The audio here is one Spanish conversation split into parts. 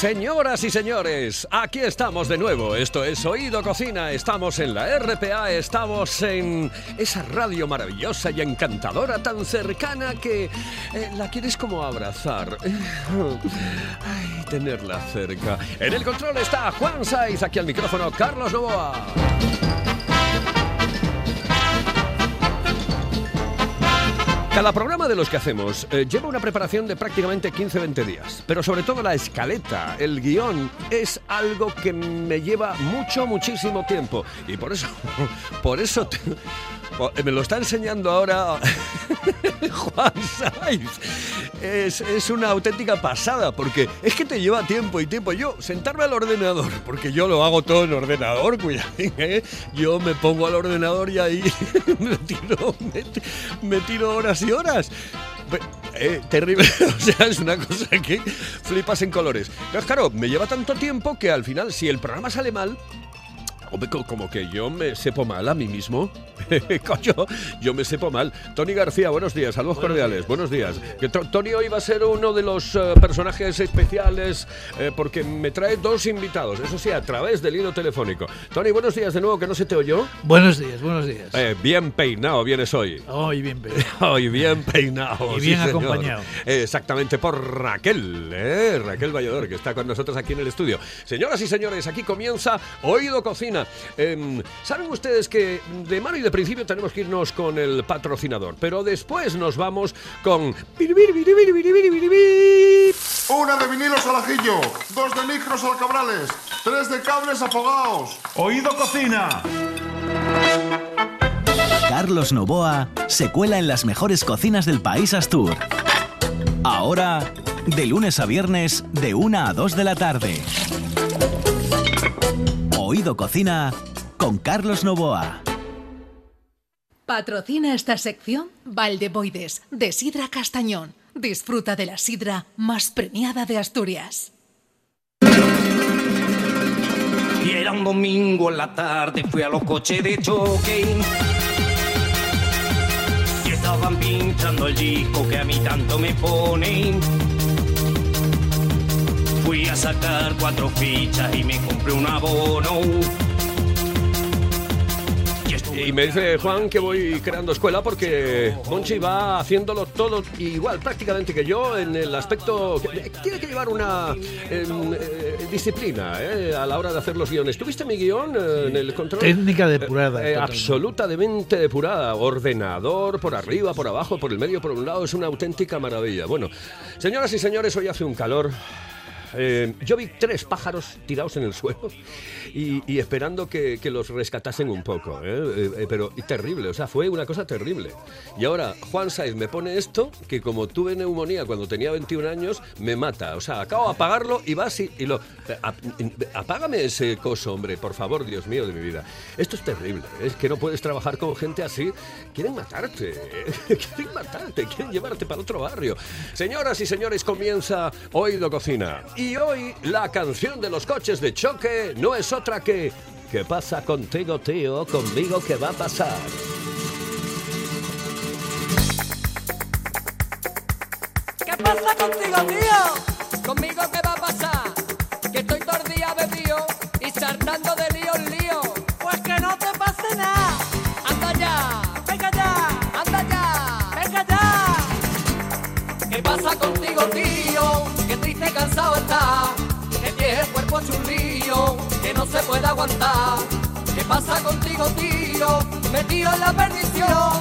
Señoras y señores, aquí estamos de nuevo. Esto es Oído Cocina. Estamos en la RPA, estamos en esa radio maravillosa y encantadora, tan cercana que eh, la quieres como abrazar. Tenerla cerca. En el control está Juan Saiz, aquí al micrófono Carlos Novoa. Cada programa de los que hacemos eh, lleva una preparación de prácticamente 15-20 días, pero sobre todo la escaleta, el guion, es algo que me lleva mucho, muchísimo tiempo. Y por eso, por eso... me lo está enseñando ahora Juan Saiz. Es, una auténtica pasada, porque es que te lleva tiempo y tiempo. Yo, sentarme al ordenador, porque yo lo hago todo en ordenador, cuidado, ¿eh? Yo me pongo al ordenador y ahí me tiro, me, tiro horas y horas. Eh, terrible, o sea, es una cosa que flipas en colores. Pero claro, me lleva tanto tiempo que al final, si el programa sale mal, como que yo me sepo mal a mí mismo. Coño, yo me sepo mal. Tony García, buenos días, saludos cordiales, buenos días. Que Tony hoy va a ser uno de los eh, personajes especiales eh, porque me trae dos invitados, eso sí, a través del hilo telefónico. Tony, buenos días de nuevo, que no se te oyó. Buenos días, buenos días. Eh, bien peinado vienes hoy. Hoy bien peinado. Hoy bien peinado. Y bien acompañado. exactamente por Raquel, Raquel Vallador, que está con nosotros aquí en el estudio. Señoras y señores, aquí comienza Oído Cocina Em, Saben ustedes que de mano y de principio tenemos que irnos con el patrocinador, pero después nos vamos con... Una de vinilos al ajillo, dos de micros al cabrales, tres de cables afogados. Oído cocina. Carlos Novoa se cuela en las mejores cocinas del país Astur. Ahora, de lunes a viernes, de 1 a 2 de la tarde. Oído Cocina con Carlos Novoa. Patrocina esta sección Valdeboides de Sidra Castañón. Disfruta de la sidra más premiada de Asturias. Y era un domingo en la tarde, fui a los coches de choque. Y estaban pinchando el disco que a mí tanto me pone Fui a sacar cuatro fichas y me compré un abono. Y me dice Juan que voy creando escuela porque Monchi va haciéndolo todo igual prácticamente que yo en el aspecto... tiene que llevar una em, eh, disciplina eh, a la hora de hacer los guiones. ¿Tuviste mi guion eh, en el control? Técnica depurada. absolutamente depurada. Ordenador, por arriba, por abajo, por el medio, por un lado. Es una auténtica maravilla. Bueno, señoras y señores, hoy hace un calor eh, yo vi tres pájaros tirados en el suelo y, esperando que, los rescatasen un poco. ¿eh? Eh, pero terrible, o sea, fue una cosa terrible. Y ahora Juan Saiz me pone esto, que como tuve neumonía cuando tenía 21 años, me mata. O sea, acabo de apagarlo y vas y, lo... apágame ese coso, hombre, por favor, Dios mío de mi vida. Esto es terrible, es que no puedes trabajar con gente así. Quieren matarte, quieren matarte, quieren llevarte para otro barrio. Señoras y señores, comienza Oído Cocina. Y hoy la canción de los coches de choque no es otra que ¿Qué pasa contigo, tío? Conmigo, ¿qué va a pasar? ¿Qué pasa contigo, tío? ¿Conmigo qué va a pasar? Puede aguantar. ¿Qué pasa contigo, tío? Metido en la perdición,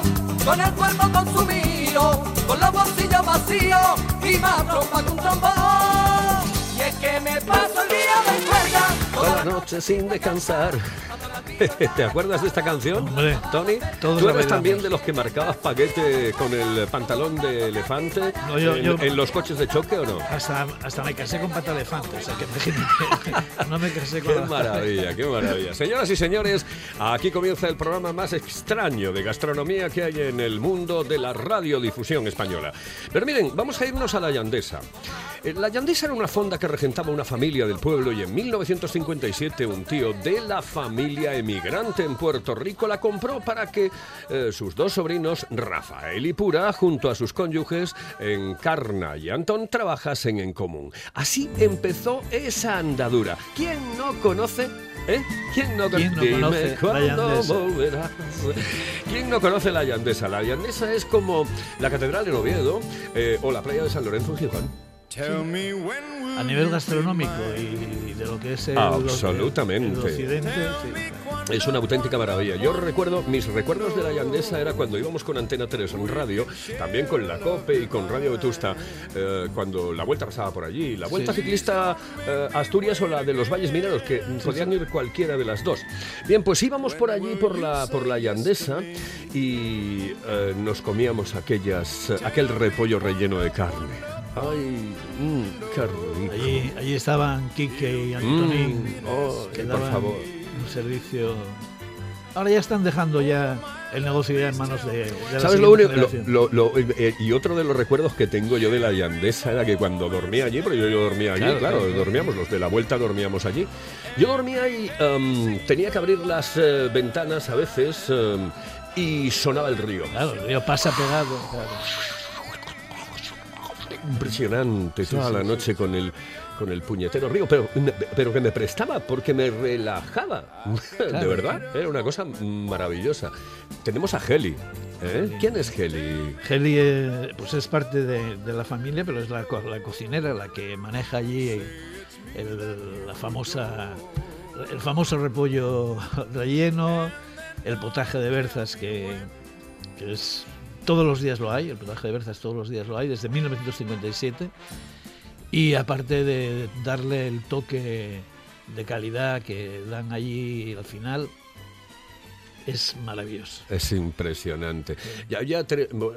con el cuerpo consumido, con los bolsillos vacíos y más trompa que un trombón. Y es que me paso el día de cuerda, toda la noche sin descansar ¿Te acuerdas de esta canción, Hombre, Tony? todos ¿Tú eres también de los que marcabas paquete con el pantalón de elefante No, yo- en, yo- en los coches de choque o no? Hasta, hasta me casé con pata elefante, o sea que imagínate, no me casé con Qué la- maravilla, qué maravilla. Señoras y señores, aquí comienza el programa más extraño de gastronomía que hay en el mundo de la radiodifusión española. Pero miren, vamos a irnos a la Yandesa. Eh, La Yandesa era una fonda que regentaba una familia del pueblo y en 1957 un tío de la familia emigrante en Puerto Rico la compró para que eh, sus dos sobrinos, Rafael y Pura, junto a sus cónyuges, Encarna y Antón, trabajasen en común. Así empezó esa andadura. ¿Quién no conoce? ¿Eh? ¿Quién no, ¿Quién no Dime conoce cuándo volverás. ¿Quién no conoce la Yandesa? La Yandesa es como la Catedral de Oviedo eh, o la playa de San Lorenzo en Gijón. A nivel gastronómico y de lo que es el, Absolutamente. el occidente, sí. Es una auténtica maravilla. Yo recuerdo, mis recuerdos de la Yandesa era cuando íbamos con Antena 3 en radio, también con la COPE y con Radio Vetusta, eh, cuando la vuelta pasaba por allí. La vuelta Sí. ciclista eh, Asturias o la de los Valles Mineros, que podían ir cualquiera de las dos. Bien, pues íbamos por allí, por la, por la Yandesa, y eh, nos comíamos aquellas, aquel repollo relleno de carne. Ay, mm, qué rico. Allí, allí estaban Quique y Antonín, Mm, oh, que por daban favor. un servicio. Ahora ya están dejando ya el negocio ya en manos de, de la ¿Sabes lo único? Lo- generación. lo- lo- eh, y otro de los recuerdos que tengo yo de la Yandesa era que cuando dormía allí, porque yo, yo dormía allí, Claro, claro, claro. dormíamos, los de la vuelta dormíamos allí. Yo dormía y em, tenía que abrir las eh, ventanas a veces em, y sonaba el río. Claro, el río pasa pegado. claro. Impresionante toda la noche con el con el puñetero río, pero, pero que me prestaba porque me relajaba. De verdad, era una cosa maravillosa. Tenemos a Heli. ¿eh? ¿Quién es Heli? Heli eh, pues es parte de, de la familia, pero es la, la cocinera la que maneja allí el, la famosa, el famoso repollo relleno, el potaje de berzas que, que es todos los días lo hay, el potaje de berzas todos los días lo hay desde 1957 y aparte de darle el toque de calidad que dan allí al final es maravilloso. Es impresionante. Ya, ya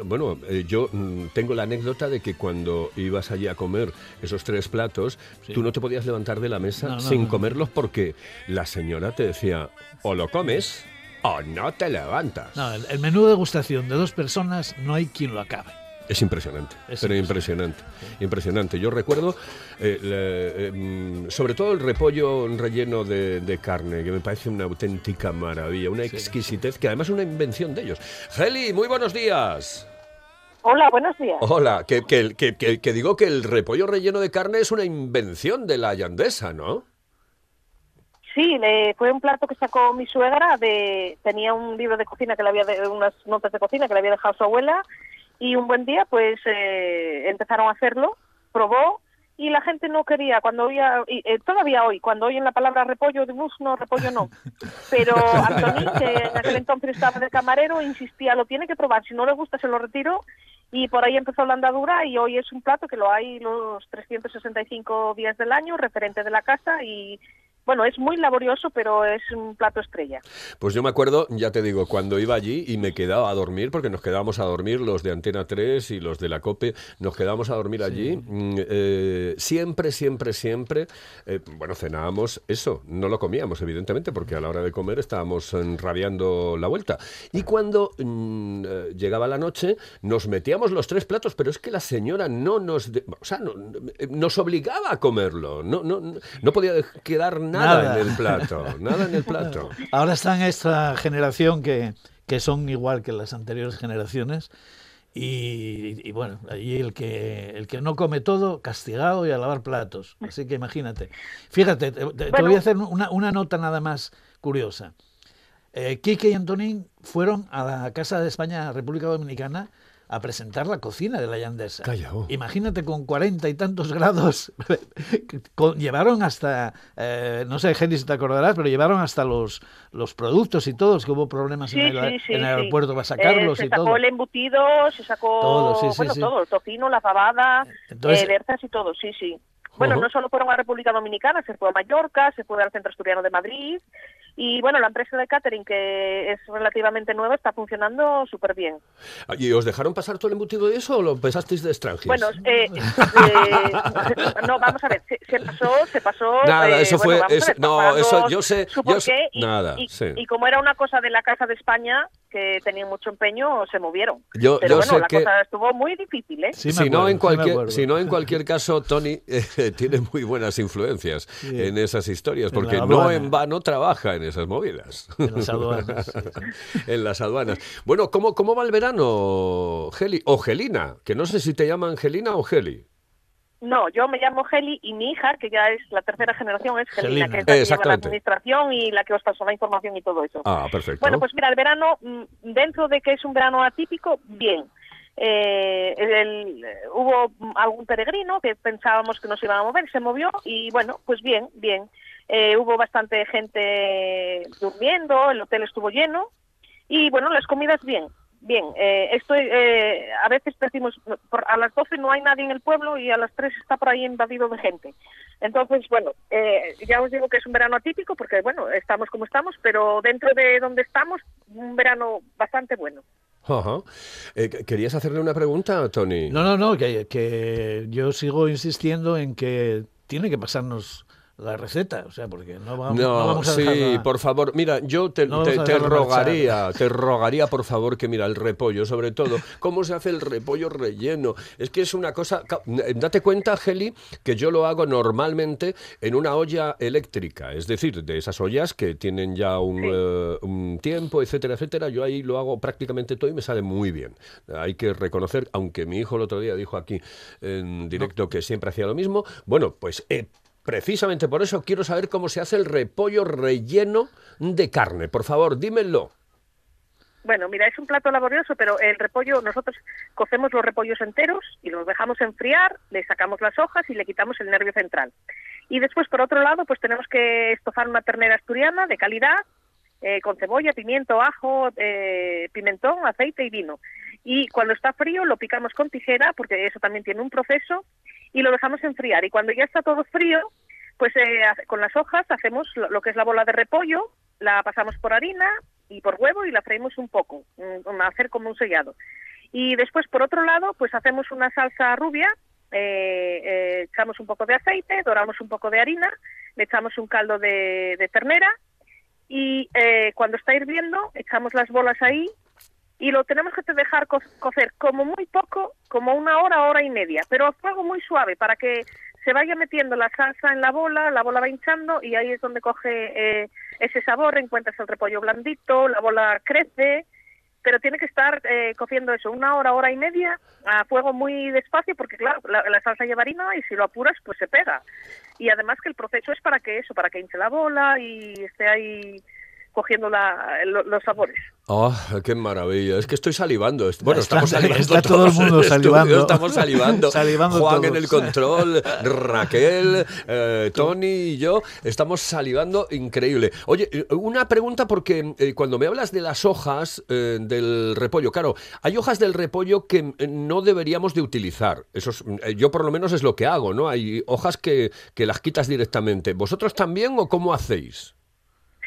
bueno, eh, yo mm, tengo la anécdota de que cuando ibas allí a comer esos tres platos, Sí. tú no te podías levantar de la mesa No, no, sin no. comerlos porque la señora te decía, o lo comes o no te levantas. No, el, el menú de degustación de dos personas no hay quien lo acabe. Es impresionante, Es pero impresionante, impresionante. Yo recuerdo, eh, le- eh, mm, sobre todo el repollo relleno de, de carne, que me parece una auténtica maravilla, una exquisitez, que además es una invención de ellos. Heli, muy buenos días. Hola, buenos días. Hola, que, que- que- que- que digo que el repollo relleno de carne es una invención de la yandesa, ¿no? Sí, le, fue un plato que sacó mi suegra. De, tenía un libro de cocina que le había de, unas notas de cocina que le había dejado su abuela y un buen día, pues eh, empezaron a hacerlo. Probó y la gente no quería. Cuando oía, y, eh, todavía hoy, cuando oyen la palabra repollo, de bus, no, repollo no. Pero Antoni, que en aquel entonces estaba de camarero, insistía, lo tiene que probar. Si no le gusta, se lo retiro. Y por ahí empezó la andadura y hoy es un plato que lo hay los 365 días del año, referente de la casa y bueno, es muy laborioso, pero es un plato estrella. Pues yo me acuerdo, ya te digo, cuando iba allí y me quedaba a dormir, porque nos quedábamos a dormir los de Antena 3 y los de la COPE, nos quedábamos a dormir allí. mm, eh, siempre, siempre, siempre, eh, bueno, cenábamos eso, no lo comíamos, evidentemente, porque a la hora de comer estábamos eh, rabiando la vuelta. Y cuando mm, eh, llegaba la noche, nos metíamos los tres platos, pero es que la señora no nos, de- o sea, no- nos obligaba a comerlo, no, no, no podía quedar nada, Nada. en el plato, nada en el plato. Ahora están esta generación que, que son igual que las anteriores generaciones. Y, y bueno, allí el que, el que no come todo, castigado y a lavar platos. Así que imagínate. Fíjate, te, te- voy a hacer una, una nota nada más curiosa. Eh, Quique y Antonín fueron a la Casa de España, República Dominicana, a presentar la cocina de la Yandesa. Calla, oh. Imagínate con cuarenta y tantos grados. con- llevaron hasta, eh, no sé, Jenny, si te acordarás, pero llevaron hasta los, los productos y todos, que hubo problemas Sí, en, el, sí, sí, en el sí. aeropuerto para Eh, sacarlos se y sacó todo. el embutido, se sacó Todo, sí, sí, bueno, sí. todo, el tocino, la fabada, Entonces- eh, berzas y todo, sí, sí. Bueno, no solo fueron a República Dominicana, se fue a Mallorca, se fue al Centro Asturiano de Madrid Y bueno, la empresa de catering, que es relativamente nueva, está funcionando súper bien. Ah, ¿Y os dejaron pasar todo el embutido de eso o lo pensasteis de extranjeros? Bueno, eh, eh, no, vamos a ver, se, se pasó, se pasó. Nada, eh, eso bueno, fue. ver, no, eso yo sé. Yo sé porqué y, nada, y- sí. y como era una cosa de la Casa de España, que tenían mucho empeño, se movieron. Yo- Pero yo bueno, sé la que- cosa estuvo muy difícil, ¿eh? Sí, si, no acuerdo, en sí me cualquier, si no en cualquier caso, Tony eh, tiene muy buenas influencias Sí. en esas historias, En porque no en vano trabaja en esas movidas. En las aduanas, sí, sí. en las aduanas. Bueno, ¿cómo, ¿cómo va el verano, Geli? O Gelina, que no sé si te llaman Gelina o Geli. No, yo me llamo Geli y mi hija, que ya es la tercera generación, es Gelina, Gelina. que es la que lleva la administración y la que os pasó la información y todo eso. Ah, perfecto. Bueno, pues mira, el verano, mm, dentro de que es un verano atípico, bien. Eh, el- hubo algún peregrino que pensábamos que nos iban a mover, se movió y bueno, pues bien, bien. Eh, hubo bastante gente durmiendo, el hotel estuvo lleno y bueno, las comidas bien, bien. Eh, esto, eh, a veces decimos, por- a las 12 no hay nadie en el pueblo y a las 3 está por ahí invadido de gente. Entonces, bueno, eh, ya os digo que es un verano atípico porque, bueno, estamos como estamos, pero dentro de donde estamos, un verano bastante bueno. Ajá. Eh, ¿Querías hacerle una pregunta, Tony? No, no, no, que, que yo sigo insistiendo en que tiene que pasarnos la receta, o sea, porque no vamos, no, No, vamos a sí, dejarla- por favor. Mira, yo te, No te- rogaría, te rogaría, por favor, que mira el repollo, sobre todo, cómo se hace el repollo relleno. Es que es una cosa. Date cuenta, Geli, que yo lo hago normalmente en una olla eléctrica, es decir, de esas ollas que tienen ya un, Sí. eh, un tiempo, etcétera, etcétera. Yo ahí lo hago prácticamente todo y me sale muy bien. Hay que reconocer, aunque mi hijo el otro día dijo aquí en directo que siempre hacía lo mismo, bueno, pues eh, Precisamente por eso quiero saber cómo se hace el repollo relleno de carne. Por favor, dímelo. Bueno, mira, es un plato laborioso, pero el repollo, nosotros cocemos los repollos enteros y los dejamos enfriar, le sacamos las hojas y le quitamos el nervio central. Y después, por otro lado, pues tenemos que estofar una ternera asturiana de calidad, eh, con cebolla, pimiento, ajo, eh, pimentón, aceite y vino. Y cuando está frío lo picamos con tijera, porque eso también tiene un proceso, y lo dejamos enfriar. Y cuando ya está todo frío, pues eh, con las hojas hacemos lo, lo que es la bola de repollo, la pasamos por harina y por huevo y la freímos un poco, mm, hacer como un sellado. Y después, por otro lado, pues hacemos una salsa rubia, eh, eh, echamos un poco de aceite, doramos un poco de harina, le echamos un caldo de, de ternera y eh, cuando está hirviendo echamos las bolas ahí y lo tenemos que dejar co- cocer como muy poco, como una hora, hora y media, pero a fuego muy suave para que se vaya metiendo la salsa en la bola, la bola va hinchando y ahí es donde coge eh, ese sabor, encuentras el repollo blandito, la bola crece, pero tiene que estar eh, cociendo eso una hora, hora y media a fuego muy despacio porque claro, la, la salsa lleva harina y si lo apuras pues se pega. Y además que el proceso es para que eso, para que hinche la bola y esté ahí cogiendo la- lo- los sabores. ¡Oh, qué maravilla! Es que estoy salivando. Bueno, Está- estamos salivando. está todo el todos mundo salivando. Estamos salivando. Salivando Juan todos. en el control, Raquel, eh, Tony y yo estamos salivando increíble. Oye, eh, una pregunta porque eh, cuando me hablas de las hojas eh, del repollo, claro, hay hojas del repollo que no deberíamos de utilizar. Eso es, eh, yo por lo menos es lo que hago, ¿no? Hay hojas que, que las quitas directamente. ¿Vosotros también o cómo hacéis?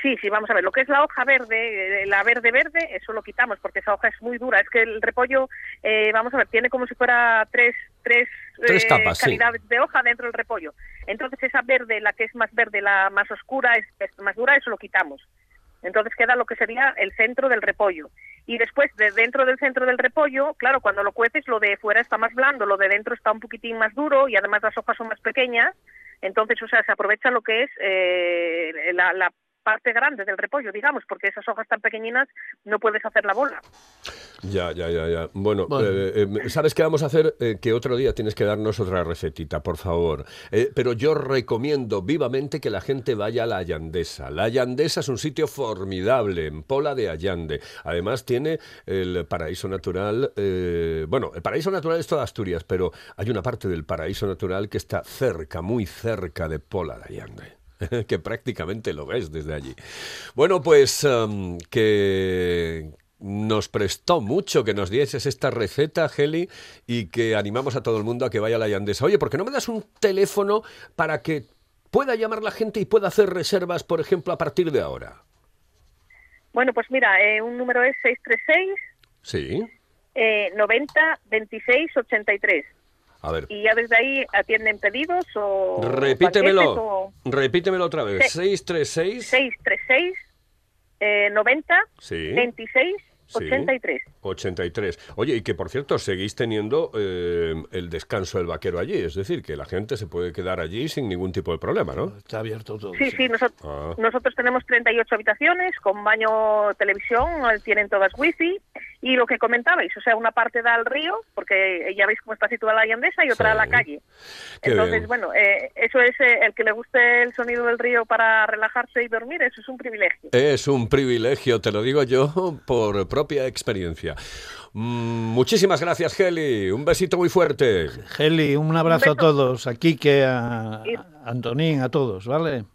Sí, sí, vamos a ver. Lo que es la hoja verde, eh, la verde verde, eso lo quitamos porque esa hoja es muy dura. Es que el repollo, eh, vamos a ver, tiene como si fuera tres, tres, Tres eh, capas, sí. calidades de hoja dentro del repollo. Entonces esa verde, la que es más verde, la más oscura, es, es más dura, eso lo quitamos. Entonces queda lo que sería el centro del repollo. Y después, de dentro del centro del repollo, claro, cuando lo cueces, lo de fuera está más blando, lo de dentro está un poquitín más duro y además las hojas son más pequeñas. Entonces, o sea, se aprovecha lo que es eh, la, la parte grande del repollo, digamos, porque esas hojas tan pequeñinas no puedes hacer la bola. Ya, ya, ya, ya. Bueno, Bueno. eh, eh, ¿sabes qué vamos a hacer? Eh, que otro día tienes que darnos otra recetita, por favor. Eh, pero yo recomiendo vivamente que la gente vaya a la Allandesa. La Allandesa es un sitio formidable, en Pola de Allande. Además tiene el paraíso natural, eh, bueno, el paraíso natural es toda Asturias, pero hay una parte del paraíso natural que está cerca, muy cerca de Pola de Allande. que prácticamente lo ves desde allí. Bueno, pues em, que nos prestó mucho que nos dieses esta receta, Geli, y que animamos a todo el mundo a que vaya a la Yandesa. Oye, ¿por qué no me das un teléfono para que pueda llamar la gente y pueda hacer reservas, por ejemplo, a partir de ahora? Bueno, pues mira, eh, un número es 636 Sí. eh, 90 26 83. A ver. Y ya desde ahí atienden pedidos o... paquetes Repítemelo. o- Repítemelo otra vez. Sí. 636. 636 eh, 90 Sí. 26 Sí. 83. 83. Oye, y que por cierto, seguís teniendo eh, el descanso del vaquero allí. Es decir, que la gente se puede quedar allí sin ningún tipo de problema, ¿no? Está abierto todo. Sí, sí, nosotros, Ah. nosotros tenemos 38 habitaciones con baño, televisión, tienen todas wifi y lo que comentabais, o sea, una parte da al río, porque ya veis cómo está situada la Yandesa y otra Sí. a la calle. Qué Entonces, bien. bueno, eh, eso es eh, el que le guste el sonido del río para relajarse y dormir, eso es un privilegio. Es un privilegio, te lo digo yo por propia experiencia. Mm, muchísimas gracias, Geli. Un besito muy fuerte. Geli, un abrazo a todos, a Quique, a Antonín, a todos, ¿vale?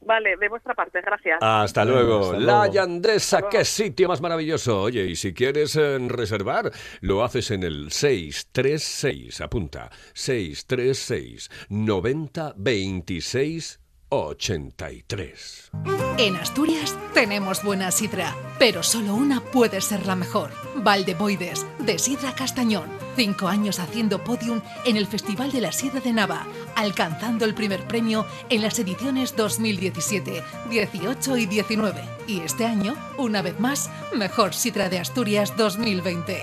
Vale, de vuestra parte, gracias. Hasta luego. hasta La luego. Yandesa, qué sitio más maravilloso. Oye, y si quieres eh, reservar, lo haces en el 636, apunta, 636 90 26 83. En Asturias tenemos buena sidra, pero solo una puede ser la mejor. Valdeboides, de Sidra Castañón. Cinco años haciendo podium en el Festival de la Sidra de Nava, alcanzando el primer premio en las ediciones 2017, 18 y 19. Y este año, una vez más, Mejor Sidra de Asturias 2020.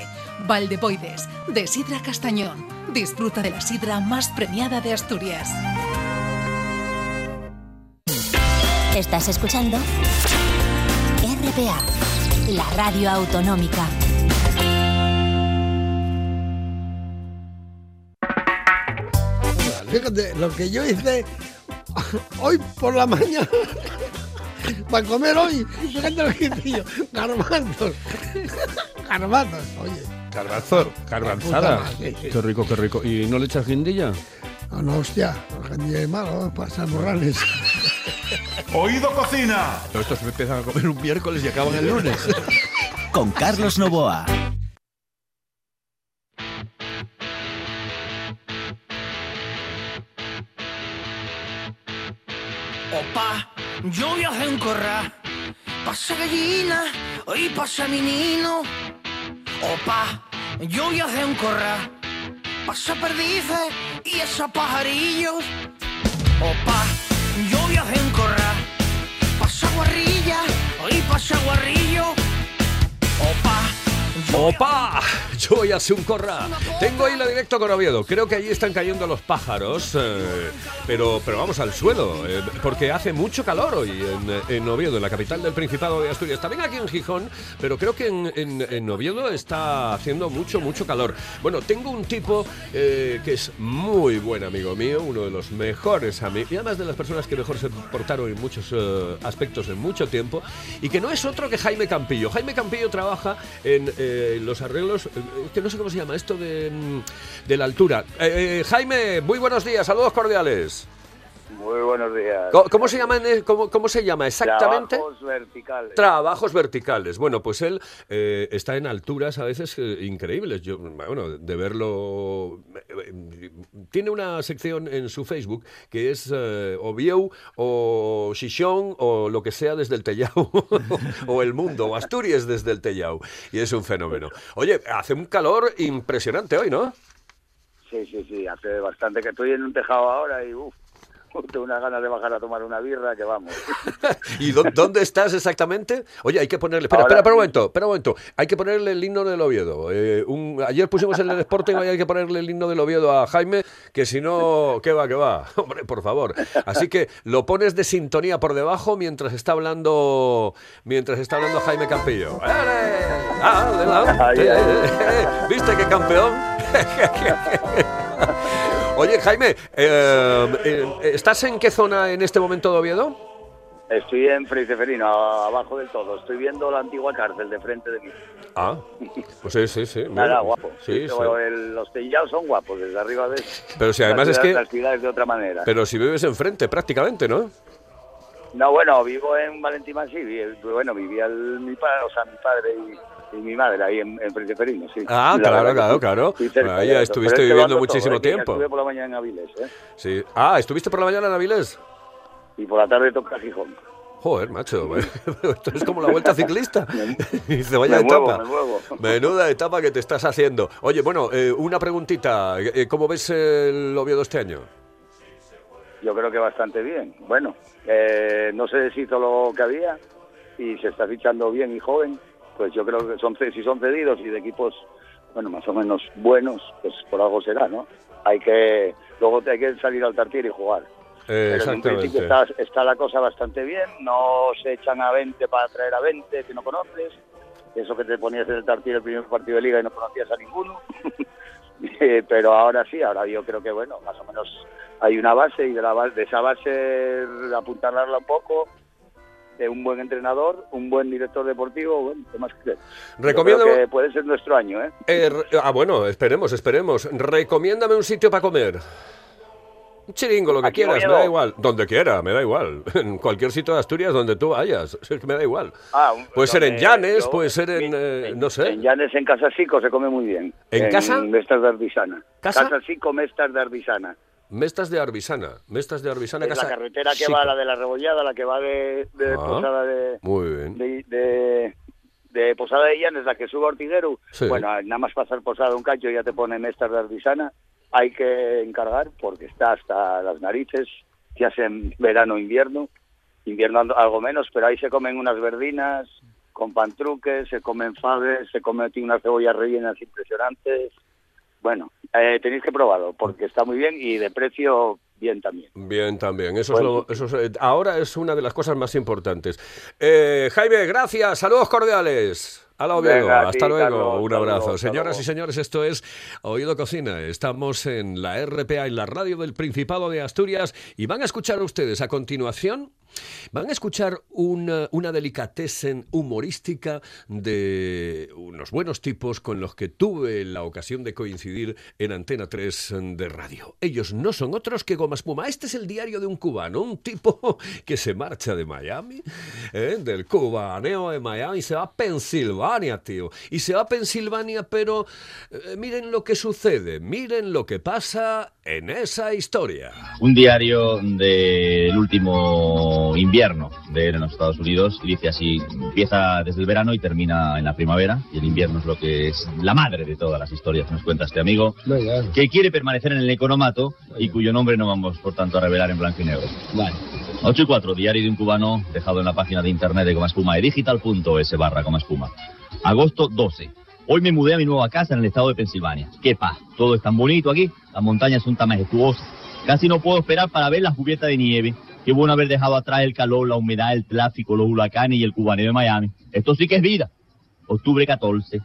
Valdeboides, de Sidra Castañón. Disfruta de la sidra más premiada de Asturias. Estás escuchando RPA, la radio autonómica. Fíjate, lo que yo hice hoy por la mañana para comer hoy, fíjate lo que hice yo, garbanzos, garbanzos, oye, Garbanzo, garbanzada. Qué rico, qué rico. ¿Y no le echas guindilla? no, no, hostia, el día de malo, pasar morrales. Oído cocina. Pero estos se empiezan a comer un miércoles y acaban el lunes. Con Carlos Novoa. Opa, yo voy a hacer un corral. Pasa gallina y pasa menino. Opa, yo voy a hacer un corral. Pasa perdices y esos pajarillos. Opa, yo voy a hacer un corral. Pasa guarrilla y pasa guarrillo. Opa, ¡Opa! Yo voy a hacer un corral. Tengo ahí la directo con Oviedo. Creo que allí están cayendo los pájaros, eh, pero, pero vamos al suelo, eh, porque hace mucho calor hoy en, Oviedo, en la capital del Principado de Asturias. También aquí en Gijón, pero creo que en, Oviedo está haciendo mucho, mucho calor. Bueno, tengo un tipo eh, que es muy buen amigo mío, uno de los mejores amigos, y además de las personas que mejor se portaron en muchos aspectos en mucho tiempo, y que no es otro que Jaime Campillo. Jaime Campillo trabaja en los arreglos, eh, que no sé cómo se llama, esto de, mm, de la altura. Eh, eh, Jaime, muy buenos días, saludos cordiales. Muy buenos días. ¿Cómo, se llama, en el- cómo, cómo se llama exactamente? Trabajos verticales. Trabajos verticales. Bueno, pues él eh, está en alturas a veces eh, increíbles. Yo, bueno, de verlo. eh, Tiene una sección en su Facebook que es eh, o o Xixón o lo que sea desde el Tellao o el mundo o Asturias desde el Tellao. Y es un fenómeno. Oye, hace un calor impresionante hoy, ¿no? Sí, sí, sí, hace bastante que estoy en un tejado ahora y uff, tengo unas ganas de bajar a tomar una birra que vamos. ¿Y dó- dónde estás exactamente? Oye, hay que ponerle. Espera, Ahora espera, espera un momento, espera un momento. Hay que ponerle el himno del Oviedo. Eh, un- ayer pusimos el del Sporting, hoy hay que ponerle el himno del Oviedo a Jaime, que si no, ¿qué va, qué va? Hombre, por favor. Así que lo pones de sintonía por debajo mientras está hablando, mientras está hablando Jaime Campillo. ¡Ale! ¡Adelante! ¿Viste qué campeón? Oye, Jaime, eh, eh, ¿estás en qué zona en este momento de Oviedo? Estoy en Fray Ceferino, a- abajo del todo. Estoy viendo la antigua cárcel de frente de mí. Ah, pues sí, sí, sí. Nada, bueno, guapo. Sí, sí. el- los tellados son guapos, desde arriba ves. Pero si además es que- Las ciudades de otra manera. Pero si vives enfrente, prácticamente, ¿no? No, bueno, vivo en Valentín sí. vi- Bueno, vivía el- mi padre, o sea, mi padre y, y mi madre ahí en, en Fray Ceferino, sí. Ah, La claro, claro, sí. claro. Bueno, ahí estuviste pero es que lo viviendo muchísimo todo, ¿eh? Tiempo. Estuve por la mañana en Avilés, ¿eh? Sí. Ah, ¿estuviste por la mañana en Avilés? Y por la tarde toca Gijón. Joder, macho, esto es como la vuelta ciclista. Y dice, vaya Me muevo, etapa. me. Menuda etapa que te estás haciendo. Oye, bueno, eh, una preguntita. eh, ¿Cómo ves el Oviedo este año? Yo creo que bastante bien. Bueno, eh, no se deshizo lo que había y se está fichando bien y joven. Pues yo creo que son si son cedidos y de equipos, bueno, más o menos buenos, pues por algo será, ¿no? Hay que luego hay que salir al tartier y jugar. Eh, Pero en principio está, está la cosa bastante bien. No se echan a 20 para traer a 20 que no conoces. Eso que te ponías en el tartier el primer partido de liga y no conocías a ninguno. Eh, Pero ahora sí, ahora yo creo que bueno, más o menos hay una base y de, la, ba- de esa base apuntalarla un poco, de un buen entrenador, un buen director deportivo, bueno, ¿qué más crees? Recomiendo- creo que puede ser nuestro año, ¿eh? Eh, ah, bueno, esperemos, esperemos. Recomiéndame un sitio para comer. Un chiringo, lo que Aquí en quieras, me da igual. Donde quiera, me da igual. En cualquier sitio de Asturias donde tú vayas, me da igual. Ah, Puede ser en Llanes, yo- puede ser en, eh, no sé. En Llanes, en Casa Sico, se come muy bien. ¿En casa? Mestas de Arbisana. ¿Casa? Casa Sico, Mestas de Arbisana. Mestas de Arbisana. Mestas de Arbisana, Es casa. la carretera que Chica. va la de la Rebollada, la que va de, de Ah, Posada de, Muy bien. de, de, de Posada de Llanes, la que sube a Ortiguero. Sí. Bueno, nada más pasar Posada un cacho ya te pone Mestas de Arbisana. Hay que encargar porque está hasta las narices, ya sea en verano o invierno. Invierno algo menos, pero ahí se comen unas verdinas con pantruques, se comen faves, se comen unas cebollas rellenas impresionantes. Bueno, eh, tenéis que probarlo porque está muy bien y de precio bien también. Bien, también. Eso es lo- eso es, eh, ahora es una de las cosas más importantes. Eh, Jaime, gracias. Saludos cordiales. A la Oviedo. Venga, a Hasta luego. Carlos, Un abrazo. Señoras y señores, esto es Oído Cocina. Estamos en la RPA, en la radio del Principado de Asturias, y van a escuchar ustedes a continuación. Van a escuchar una, una delicatessen humorística de unos buenos tipos con los que tuve la ocasión de coincidir en Antena 3 de radio. Ellos no son otros que Goma Espuma. Este es el diario de un cubano, un tipo que se marcha de Miami, ¿eh? del cubaneo de Miami, se va a Pensilvania, tío. Y se va a Pensilvania, pero eh, miren lo que sucede, miren lo que pasa en esa historia. un diario del último invierno de él en los Estados Unidos y dice así, empieza desde el verano y termina en la primavera y el invierno es lo que es la madre de todas las historias, nos cuenta este amigo, que quiere permanecer en el economato y cuyo nombre no vamos por tanto a revelar en blanco y negro. Vale. 8 y 4, diario de un cubano dejado en la página de internet de Coma Espuma, digital.es barra Coma Espuma. Agosto 12. Hoy me mudé a mi nueva casa en el estado de Pensilvania. ¡Qué paz! Todo es tan bonito aquí, las montañas son tan majestuosas. Casi no puedo esperar para ver las cubiertas de nieve. Qué bueno haber dejado atrás el calor, la humedad, el tráfico, los huracanes y el cubaneo de Miami. Esto sí que es vida. Octubre 14.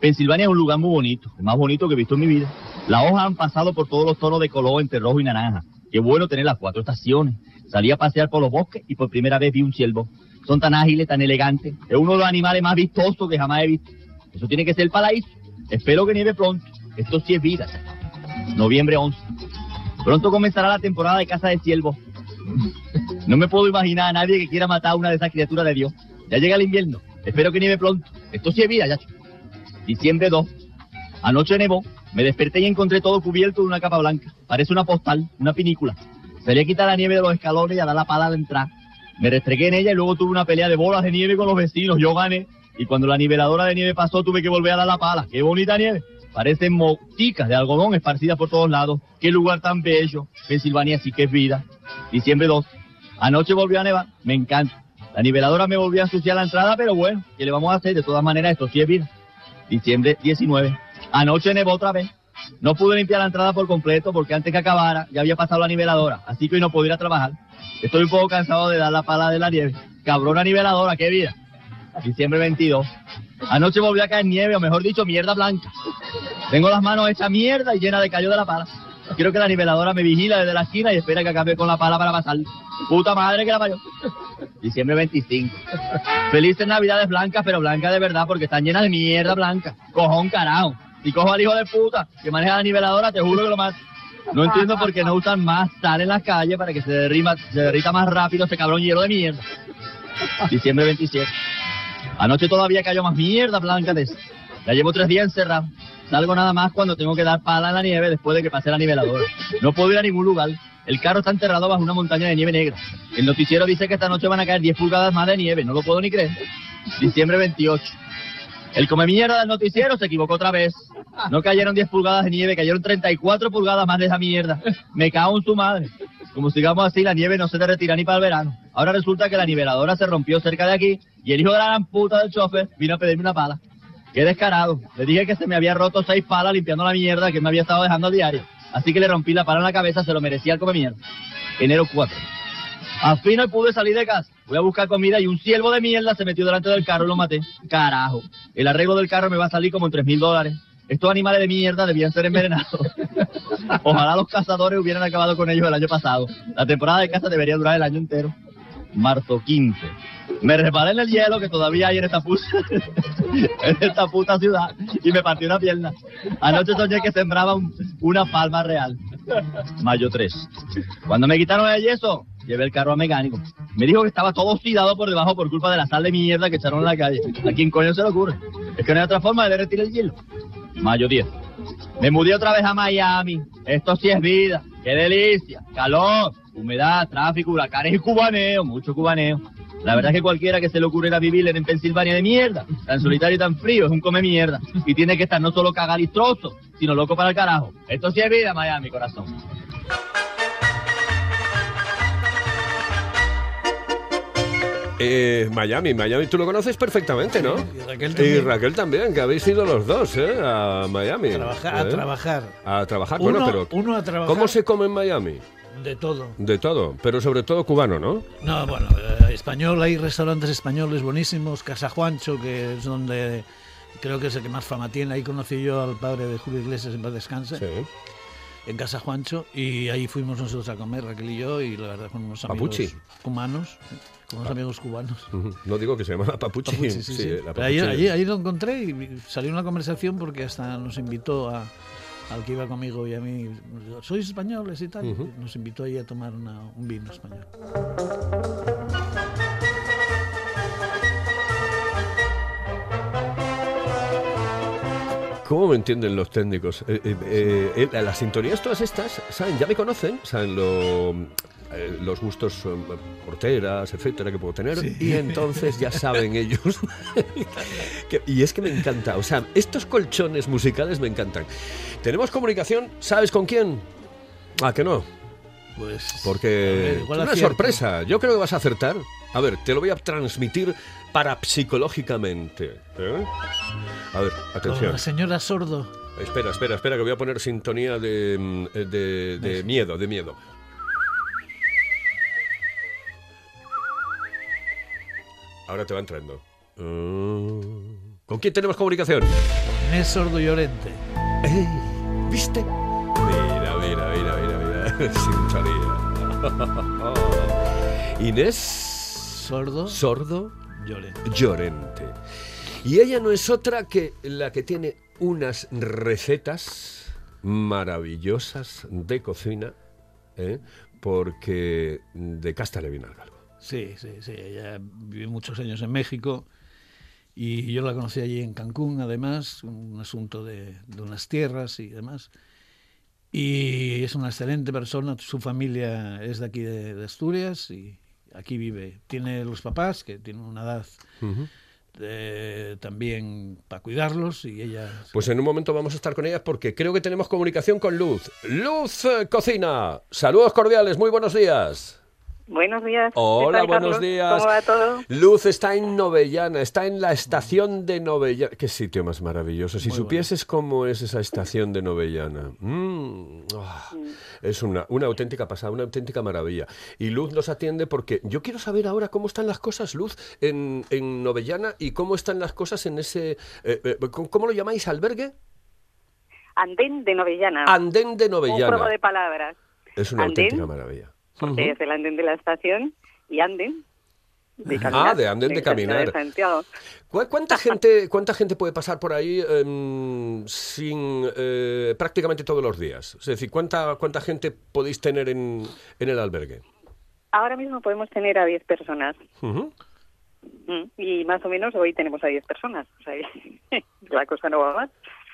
Pensilvania es un lugar muy bonito, el más bonito que he visto en mi vida. Las hojas han pasado por todos los tonos de color entre rojo y naranja. Qué bueno tener las cuatro estaciones. Salí a pasear por los bosques y por primera vez vi un ciervo. Son tan ágiles, tan elegantes. Es uno de los animales más vistosos que jamás he visto. Eso tiene que ser el paraíso. Espero que nieve pronto. Esto sí es vida. Noviembre 11. Pronto comenzará la temporada de caza de ciervos. No me puedo imaginar a nadie que quiera matar a una de esas criaturas de Dios. Ya llega el invierno. Espero que nieve pronto. Esto sí es vida, ya. Diciembre 2. Anoche nevó. Me desperté y encontré todo cubierto de una capa blanca. Parece una postal, una pinícula. Salí a quitar la nieve de los escalones y a dar la pala al entrar. Me restregué en ella y luego tuve una pelea de bolas de nieve con los vecinos. Yo gané. Y cuando la niveladora de nieve pasó, tuve que volver a dar la pala. ¡Qué bonita nieve! Parecen moticas de algodón esparcidas por todos lados. ¡Qué lugar tan bello! Pensilvania sí que es vida. Diciembre 2. Anoche volvió a nevar. Me encanta. La niveladora me volvió a ensuciar la entrada, pero bueno, ¿qué le vamos a hacer? De todas maneras, esto sí es vida. Diciembre 19. Anoche nevó otra vez. No pude limpiar la entrada por completo porque antes que acabara ya había pasado la niveladora, así que hoy no puedo ir a trabajar. Estoy un poco cansado de dar la pala de la nieve. Cabrona niveladora, qué vida. Diciembre 22. Anoche volvió a caer nieve, o mejor dicho, mierda blanca. Tengo las manos hechas mierda y llenas de callo de la pala. Quiero que la niveladora me vigila desde la esquina y espera que acabe con la pala para pasar. Puta madre que la parió. Diciembre 25. Felices Navidades blancas, pero blancas de verdad, porque están llenas de mierda blanca. Cojón carajo. Si cojo al hijo de puta que maneja la niveladora, te juro que lo mato. No entiendo por qué no usan más sal en las calles para que se, derrima, se derrita más rápido ese cabrón hielo de mierda. Diciembre 27. Anoche todavía cayó más mierda blanca. Ya llevo tres días encerrado. Salgo nada más cuando tengo que dar pala en la nieve después de que pase la niveladora. No puedo ir a ningún lugar. El carro está enterrado bajo una montaña de nieve negra. El noticiero dice que esta noche van a caer 10 pulgadas más de nieve. No lo puedo ni creer. Diciembre 28. El come mierda del noticiero se equivocó otra vez. No cayeron 10 pulgadas de nieve, cayeron 34 pulgadas más de esa mierda. Me cago en su madre. Como sigamos así, la nieve no se retira ni para el verano. Ahora resulta que la niveladora se rompió cerca de aquí y el hijo de la gran puta del chofer vino a pedirme una pala. Qué descarado. Le dije que se me había roto seis palas limpiando la mierda que me había estado dejando a diario. Así que le rompí la pala en la cabeza, se lo merecía el come mierda. Enero 4. Al fin pude salir de casa. Voy a buscar comida y un ciervo de mierda se metió delante del carro y lo maté. Carajo. El arreglo del carro me va a salir como en tres mil dólares. Estos animales de mierda debían ser envenenados. Ojalá los cazadores hubieran acabado con ellos el año pasado. La temporada de caza debería durar el año entero. Marzo 15. Me resbalé en el hielo que todavía hay en esta puta, en esta puta ciudad y me partió una pierna. Anoche soñé que sembraba un- una palma real. Mayo 3. Cuando me quitaron el yeso, llevé el carro a mecánico. Me dijo que estaba todo oxidado por debajo por culpa de la sal de mierda que echaron en la calle. ¿A quién coño se le ocurre? Es que no hay otra forma de derretir el hielo. Mayo 10. Me mudé otra vez a Miami. Esto sí es vida. ¡Qué delicia! Calor, humedad, tráfico, huracanes y cubaneo. Mucho cubaneo. La verdad es que cualquiera que se le ocurriera vivir en Pensilvania de mierda, tan solitario y tan frío, es un come mierda. Y tiene que estar no solo cagalistroso, sino loco para el carajo. Esto sí es vida, Miami, corazón. Eh, Miami, Miami, tú lo conoces perfectamente, ¿no? y Raquel también. Y Raquel también, que habéis ido los dos, ¿eh? A Miami. Trabajar- a ¿eh? trabajar. A trabajar, Uno- bueno, pero... uno a trabajar. ¿Cómo se come en Miami? De todo. De todo, pero sobre todo cubano, ¿no? No, bueno, eh, español, hay restaurantes españoles buenísimos, Casa Juancho, que es donde creo que es el que más fama tiene. Ahí conocí yo al padre de Julio Iglesias en paz descanse. En Casa Juancho, y ahí fuimos nosotros a comer, Raquel y yo, y la verdad con unos amigos Papuchi. cubanos, con unos amigos cubanos. No digo que se llama la papuchi. Papuchi, sí, sí. la papuchi. ahí- ahí lo encontré y salió una conversación porque hasta nos invitó a, al que iba conmigo y a mí, ¿sois españoles y tal? Nos invitó ahí a tomar una- un vino español. ¿Cómo me entienden los técnicos? Eh, eh, eh, las sintonías todas estas, ¿saben? Ya me conocen, saben lo, eh, los gustos eh, porteras, etcétera, que puedo tener. Sí. Y entonces ya saben ellos. que- y es que me encanta. O sea, estos colchones musicales me encantan. Tenemos comunicación, ¿sabes con quién? Ah, que no. Pues. Porque ver, igual una acierto. sorpresa. Yo creo que vas a acertar. A ver, te lo voy a transmitir parapsicológicamente. ¿eh? A ver, atención. la señora Sordo. Espera, espera, espera, que voy a poner sintonía de, mm, eh, de, de miedo, de miedo. Ahora te va entrando. Mm. ¿Con quién tenemos comunicación? Inés Sordo Llorente. ¿Viste? Mira, mira, mira, mira, mira. Sintonía. Inés Sordo. Sordo Llorente. Llorente. Y ella no es otra que la que tiene unas recetas maravillosas de cocina, ¿eh? porque de casta le viene al galgo. Sí, sí, sí. Ella vivió muchos años en México y yo la conocí allí en Cancún, además, un asunto de, de unas tierras y demás. Y es una excelente persona. Su familia es de aquí de, de Asturias y aquí vive. Tiene los papás, que tienen una edad eh, también para cuidarlos y ella Pues en un momento vamos a estar con ella porque creo que tenemos comunicación con Luz. Luz eh, Cocina. Saludos cordiales, muy buenos días. Buenos días. ¿Qué Hola, buenos días. ¿Cómo va todo? Luz está en Novellana, está en la estación de Novellana. Qué sitio más maravilloso. Si Muy supieses cómo es esa estación de Novellana. Mm, ah, Es una, una auténtica pasada, una auténtica maravilla. Y Luz nos atiende porque yo quiero saber ahora cómo están las cosas, Luz, en, en Novellana y cómo están las cosas en ese... eh, eh, ¿cómo- ¿Cómo lo llamáis? ¿Albergue? Andén de Novellana. Andén de Un Novellana. juego de palabras. Es una Andén, auténtica maravilla. Porque es el andén de la estación y anden de caminar. Ah, de andén de caminar. de Santiago. ¿Cu- ¿Cuánta gente, ¿Cuánta gente puede pasar por ahí em, sin eh, prácticamente todos los días? Es decir, ¿cuánta, cuánta gente podéis tener en, en el albergue? Ahora mismo podemos tener a 10 personas. Mm, Y más o menos hoy tenemos a 10 personas. O sea, la cosa no va mal.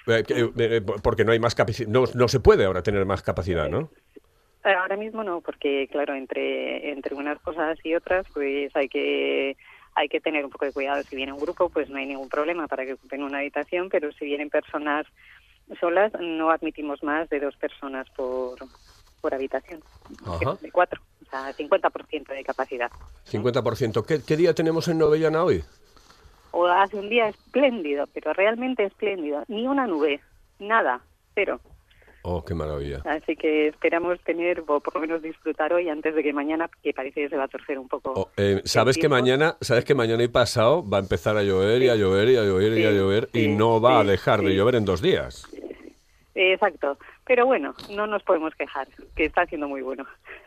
Que, eh, eh, porque no hay más capacidad, no, no se puede ahora tener más capacidad, ¿no? Ahora mismo no, porque claro, entre entre unas cosas y otras, pues hay que hay que tener un poco de cuidado. Si viene un grupo, pues no hay ningún problema para que ocupen una habitación, pero si vienen personas solas, no admitimos más de dos personas por, por habitación, Ajá. de cuatro, o sea, 50% de capacidad. 50%. ¿Qué, qué día tenemos en Novellana hoy? O hace un día espléndido, pero realmente espléndido. Ni una nube, nada, cero. Oh, qué maravilla. Así que esperamos tener, o por lo menos disfrutar hoy antes de que mañana, que parece que se va a torcer un poco. Oh, eh, ¿Sabes que mañana, sabes que mañana y pasado va a empezar a llover y a llover y a llover y a Sí, llover y no va a dejar de llover en dos días? Exacto. Pero bueno, no nos podemos quejar, que está haciendo muy bueno.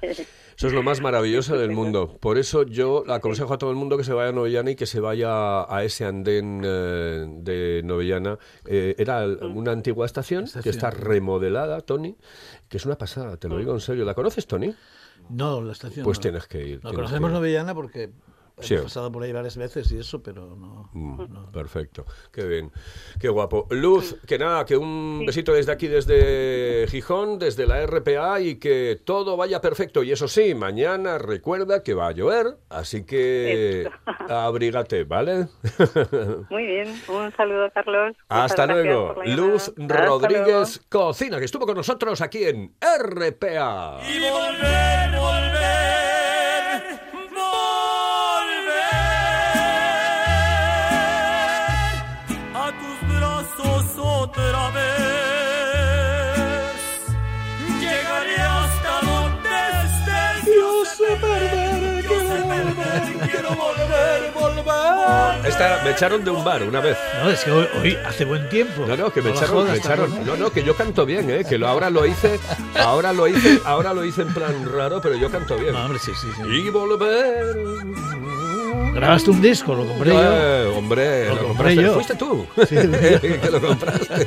Eso es lo más maravilloso del mundo. Por eso yo aconsejo a todo el mundo que se vaya a Novellana y que se vaya a ese andén eh, de Novellana. Eh, era el- una antigua estación, que está remodelada, Tony, que es una pasada, te lo digo en serio. ¿La conoces, Tony? No, la estación. Pues no. tienes que ir. No, conocemos. Novellana porque Sí. he pasado por ahí varias veces y eso, pero no. Mm, Perfecto, qué bien, qué guapo. Luz, que nada, que un besito desde aquí, desde Gijón, desde la RPA y que todo vaya perfecto. Y eso sí, mañana recuerda que va a llover, así que abrígate, ¿vale? Muy bien, un saludo, Carlos. Hasta luego. llamada. Luz Hasta Rodríguez Cocina, que estuvo con nosotros aquí en RPA. Y volver, volver, Esta me echaron de un bar una vez. No, es que hoy, hoy hace buen tiempo. No, no, que me No echaron, jodas me echaron. tampoco. No, no, que yo canto bien, ¿eh? Que lo, ahora lo hice, ahora lo hice, ahora lo hice en plan raro, pero yo canto bien. No, hombre, sí, sí, sí. Y volver. Grabaste un disco, lo compré yo. Eh, hombre, Lo lo, compré yo. Fuiste tú Sí. que lo compraste.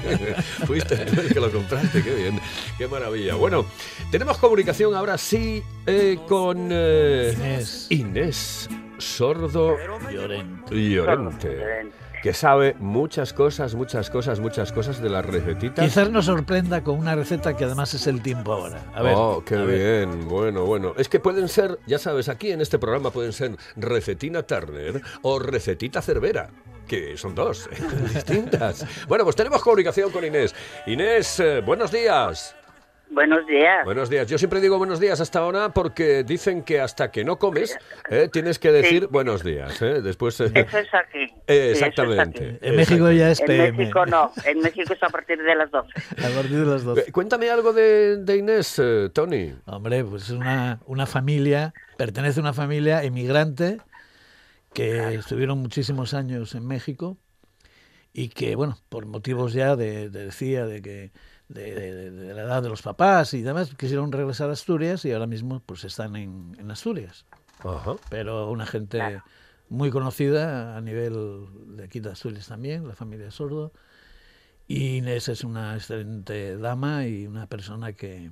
Fuiste tú el que lo compraste, qué bien, qué maravilla. Bueno, tenemos comunicación ahora sí eh, con eh, Inés. Inés Sordo Llorente. Llorente, que sabe muchas cosas, muchas cosas, muchas cosas de las recetitas. Quizás nos sorprenda con una receta que además es el tiempo ahora. A ver. oh, qué a ver. bien. Bueno, bueno. Es que pueden ser, ya sabes, aquí en este programa pueden ser recetina Turner o recetita Cervera. Que son dos eh, distintas. Bueno, pues tenemos comunicación con Inés. Inés, eh, buenos días. Buenos días. Buenos días. Yo siempre digo buenos días hasta ahora porque dicen que hasta que no comes eh, tienes que decir buenos días. eh. Después. eh, Eso es aquí. eh, Sí, eso es exactamente. aquí. En México ya es En PM. México no, en México es a partir de las 12. A partir de las 12. Eh, Cuéntame algo de, de Inés, eh, Tony. Hombre, pues es una, una familia, pertenece a una familia emigrante que estuvieron muchísimos años en México y que, bueno, por motivos ya de, de- decía, de que de, de- de la edad de los papás y demás, quisieron regresar a Asturias y ahora mismo pues están en, en Asturias. Ajá. Pero una gente muy conocida a nivel de aquí de Asturias también, la familia Sordo. Y Inés es una excelente dama y una persona que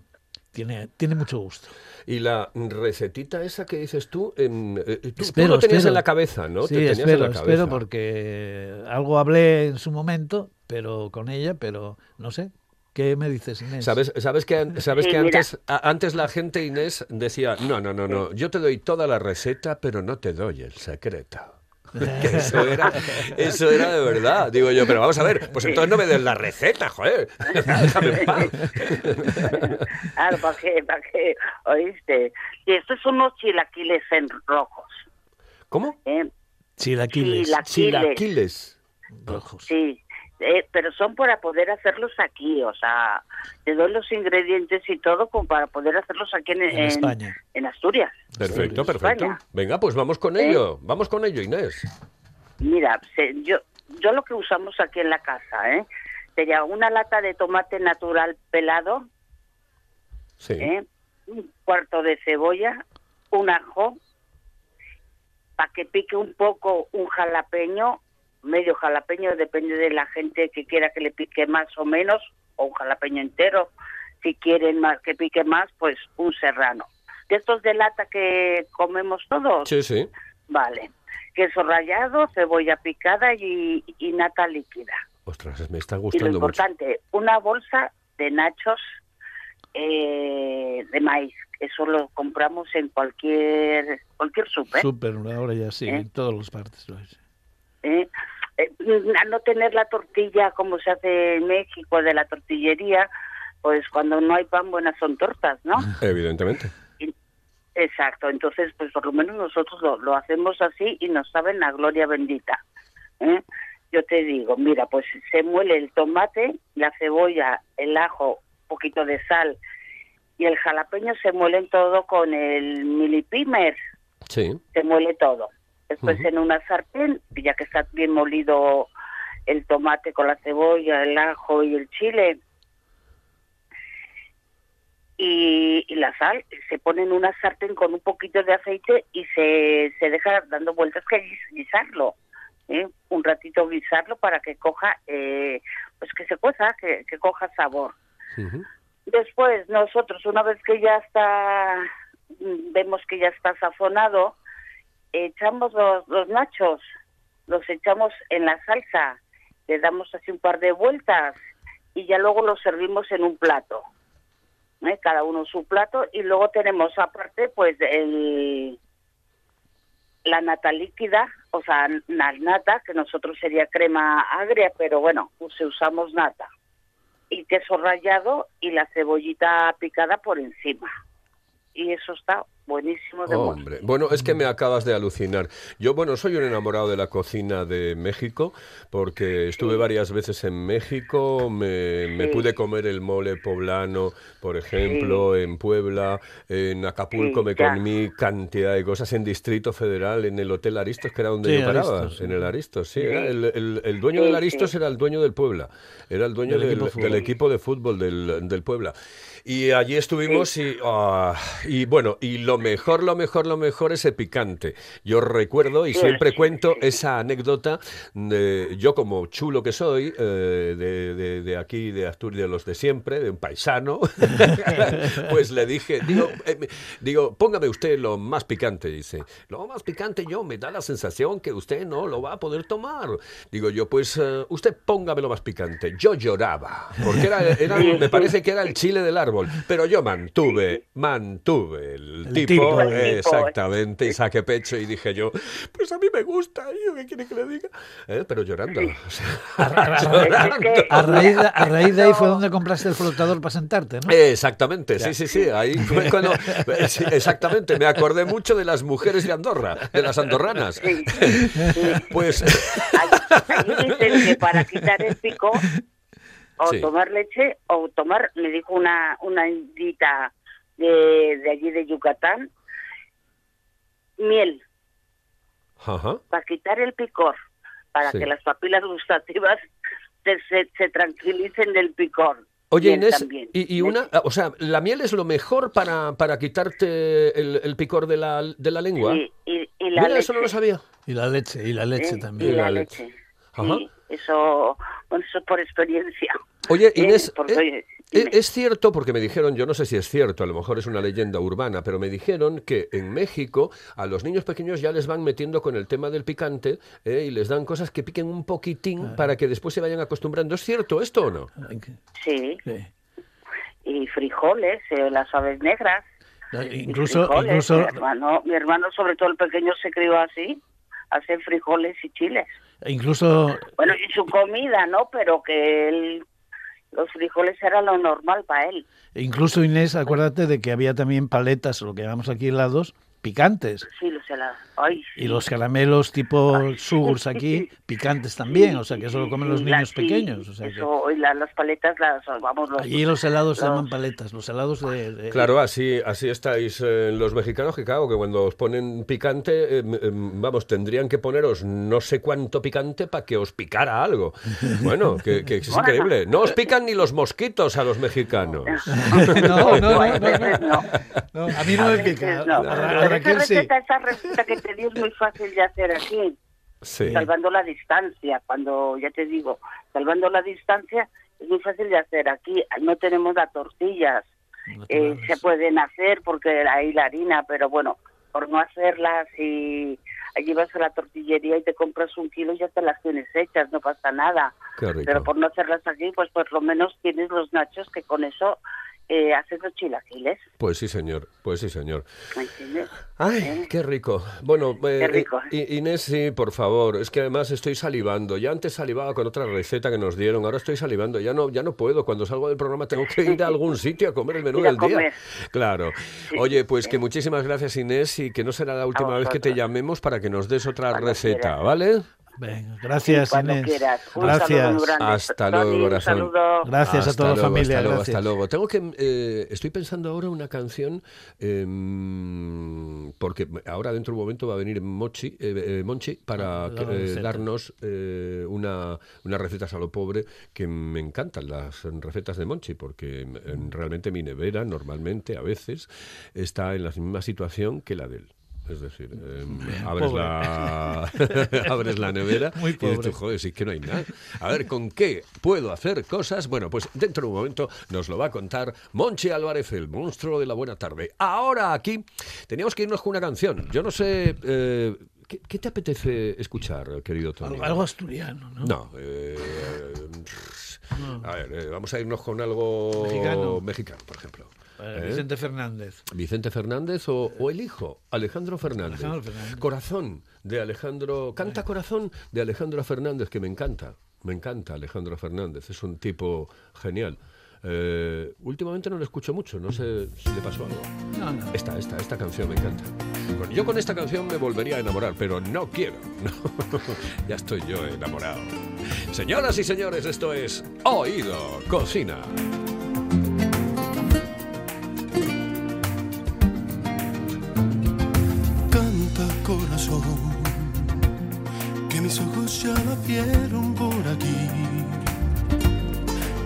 tiene, tiene mucho gusto. Y la recetita esa que dices tú, en, eh, tú, tú Espero, lo tenías espero. en la cabeza, ¿no? Sí, Te tenías espero, en la espero cabeza. porque algo hablé en su momento, pero con ella, pero no sé. ¿Qué me dices, Inés? ¿Sabes, sabes que, sabes Sí, que antes, a- antes la gente, Inés, decía, no, no, no, no, yo te doy toda la receta, pero no te doy el secreto. Que eso era, eso era de verdad. Digo yo, pero vamos a ver, pues entonces no me des la receta, joder. Déjame en paz. Claro, ¿para qué? ¿Para qué? ¿Oíste? Y estos son unos chilaquiles en rojos. ¿Cómo? ¿eh? Chilaquiles. Chilaquiles. Chilaquiles. Rojos. Sí, eh, pero son para poder hacerlos aquí, o sea, te doy los ingredientes y todo como para poder hacerlos aquí en, En en- España. en Asturias. Perfecto, perfecto. España. Venga, pues vamos con ¿Eh? ello. Vamos con ello, Inés. Mira, se- yo, yo lo que usamos aquí en la casa, ¿eh? Sería una lata de tomate natural pelado, Sí. ¿eh? un cuarto de cebolla, un ajo, para que pique un poco un jalapeño, medio jalapeño, depende de la gente que quiera que le pique más o menos, o un jalapeño entero. Si quieren más que pique más, pues un serrano. De estos de lata que comemos todos, Sí, sí. vale. Queso rallado, cebolla picada y, y nata líquida. Ostras, me está Y lo gustando mucho. importante, una bolsa de nachos eh, de maíz. Eso lo compramos en cualquier cualquier súper. Súper, ahora ya sí, ¿Eh? en todas las partes. lo es. ¿Eh? Eh, a no tener la tortilla como se hace en México de la tortillería, pues cuando no hay pan buenas son tortas, ¿no? Evidentemente. Exacto, entonces pues por lo menos nosotros lo, lo hacemos así y nos saben la gloria bendita. ¿eh? Yo te digo, mira, pues se muele el tomate, la cebolla, el ajo, un poquito de sal y el jalapeño se muelen todo con el milipimer, Sí. se muele todo. Después en una sartén, ya que está bien molido el tomate con la cebolla, el ajo y el chile, y, y la sal se pone en una sartén con un poquito de aceite y se, se deja dando vueltas que guis- guisarlo ¿eh? un ratito guisarlo para que coja eh, pues que se cueza que, que coja sabor. Después nosotros una vez que ya está mm, vemos que ya está sazonado echamos los, los nachos los echamos en la salsa le damos así un par de vueltas y ya luego los servimos en un plato ¿eh? cada uno su plato y luego tenemos aparte pues el la nata líquida, o sea, la nata, que nosotros sería crema agria, pero bueno, pues usamos nata. Y queso rallado y la cebollita picada por encima. Y eso está buenísimo de. Hombre, bueno, es que me acabas de alucinar. Yo, bueno, soy un enamorado de la cocina de México porque estuve varias veces en México, me, pude comer el mole poblano, por ejemplo, en Puebla, en Acapulco Sí, me ya. comí cantidad de cosas, en Distrito Federal, en el Hotel Aristos, que era donde Sí, yo paraba, Aristos, en el Aristos, sí, Sí. era el, el- el dueño Sí, del Aristos sí. era el dueño del Puebla, era el dueño Del del, equipo de del fútbol. equipo de fútbol del, del Puebla. Y allí estuvimos y, ah, y bueno, y lo mejor, lo mejor, lo mejor es el picante. Yo recuerdo y Sí, siempre sí, cuento sí. esa anécdota de yo como chulo que soy, eh, de, de- de aquí, de Asturias, de los de siempre, de un paisano, pues le dije, digo, eh, digo, póngame usted lo más picante, dice. Lo más picante yo, me da la sensación que usted no lo va a poder tomar. Digo yo, pues eh, usted póngame lo más picante. Yo lloraba, porque era, era- me parece que era el chile del árbol, pero yo mantuve, mantuve el, El tipo, eh, exactamente, y saqué pecho y dije yo, pues a mí me gusta, ¿y yo qué quiere que le diga? Eh, Pero llorando. o sea, llorando. que- A raíz, de, a raíz de ahí fue donde compraste el flotador para sentarte, ¿no? Exactamente, sí, sí, sí, ahí fue cuando, sí, exactamente, me acordé mucho de las mujeres de Andorra, de las andorranas. Sí, sí. Pues, Allí dicen que para quitar el pico, o Sí. tomar leche, o tomar, me dijo una, una indita de, de allí de Yucatán, miel, ajá, para quitar el picor, para Sí. que las papilas gustativas se, se, se tranquilicen del picor. Oye Miel Inés, y, y una, o sea, la miel es lo mejor para, para quitarte el, el picor de la, de la lengua. Y, y, y la Mira, leche. eso no lo sabía. Y la leche, y la leche ¿eh? también. Y la la leche. leche. Ajá. Sí, eso, bueno, eso por experiencia. Oye, ¿eh? Inés, Porque, eh, eh, es cierto, porque me dijeron, yo no sé si es cierto, a lo mejor es una leyenda urbana, pero me dijeron que en México a los niños pequeños ya les van metiendo con el tema del picante eh, y les dan cosas que piquen un poquitín para que después se vayan acostumbrando. ¿Es cierto esto o no? Sí, Sí. y frijoles, eh, las aves negras. Incluso, frijoles. incluso Mi hermano, mi hermano, sobre todo el pequeño, se crió así, hace frijoles y chiles. Incluso Bueno, y su comida, ¿no? Pero que él, los frijoles era lo normal para él. Incluso Inés, acuérdate de que había también paletas, lo que llamamos aquí helados, picantes. Sí, los helados. Ay, Y los caramelos tipo sugars aquí, picantes también, o sea que eso lo comen los la- niños pequeños. O sea que Eso, y la- las paletas, las, vamos, los, allí los helados se llaman paletas, los helados de... de- Claro, así, así estáis eh, los mexicanos, que claro, que cuando os ponen picante, eh, m- em, vamos, tendrían que poneros no sé cuánto picante para que os picara algo. Bueno, que, que es increíble. No os pican ni los mosquitos a los mexicanos. No, no, no, a no, no. no, a mí no me pica. Raquel esa sí. receta, esa receta que te di es muy fácil de hacer aquí. Sí. salvando la distancia, cuando ya te digo, salvando la distancia es muy fácil de hacer. Aquí no tenemos las tortillas, eh, se pueden hacer porque hay la harina, pero bueno, por no hacerlas y allí vas a la tortillería y te compras un kilo y ya te las tienes hechas, no pasa nada. Pero por no hacerlas aquí, pues por lo menos tienes los nachos que con eso eh, haciendo chilaquiles. Pues sí, señor. Pues sí, señor. Ay, ¿Eh? qué rico. Bueno, eh, Qué rico, eh, Inés, sí, por favor. Es que además estoy salivando. Ya antes salivaba con otra receta que nos dieron. Ahora estoy salivando. Ya no, ya no puedo. Cuando salgo del programa tengo que ir a algún sitio a comer el menú del día. Claro. Oye, pues que muchísimas gracias, Inés, y que no será la última vez que te llamemos para que nos des otra receta. ¿vale? Venga, gracias, cuando Inés. quieras. Un Gracias. saludo muy grande. Hasta Tony, luego, un corazón. saludo. Gracias a toda la familia, Hasta luego, hasta luego. Tengo que, eh, estoy pensando ahora una canción em, porque ahora dentro de un momento va a venir Mochi, eh, eh, Monchi para Ah, eh, darnos eh, una, unas recetas a lo pobre que me encantan las recetas de Monchi porque em, realmente mi nevera normalmente a veces está en la misma situación que la de él. Es decir, em, abres, la, abres la nevera Muy y dices, joder, sí que no hay nada. A ver, ¿con qué puedo hacer cosas? Bueno, pues dentro de un momento nos lo va a contar Monchi Álvarez, el monstruo de la buena tarde. Ahora aquí teníamos que irnos con una canción. Yo no sé... eh, ¿qué, qué te apetece escuchar, querido Tony? Algo, asturiano, ¿no? No. eh, a ver, eh, vamos a irnos con algo Mexicano. mexicano, por ejemplo. Eh, ¿Eh? Vicente Fernández. Vicente Fernández o, o el hijo, Alejandro Fernández. Alejandro Fernández. Corazón de Alejandro. Canta Corazón de Alejandro Fernández, que me encanta. Me encanta Alejandro Fernández. Es un tipo genial. Eh, últimamente no lo escucho mucho, no sé si le pasó algo. No, no. Esta, esta, esta canción me encanta. Bueno, yo con esta canción me volvería a enamorar, pero no quiero. No. ya estoy yo enamorado. Señoras y señores, esto es Oído Cocina.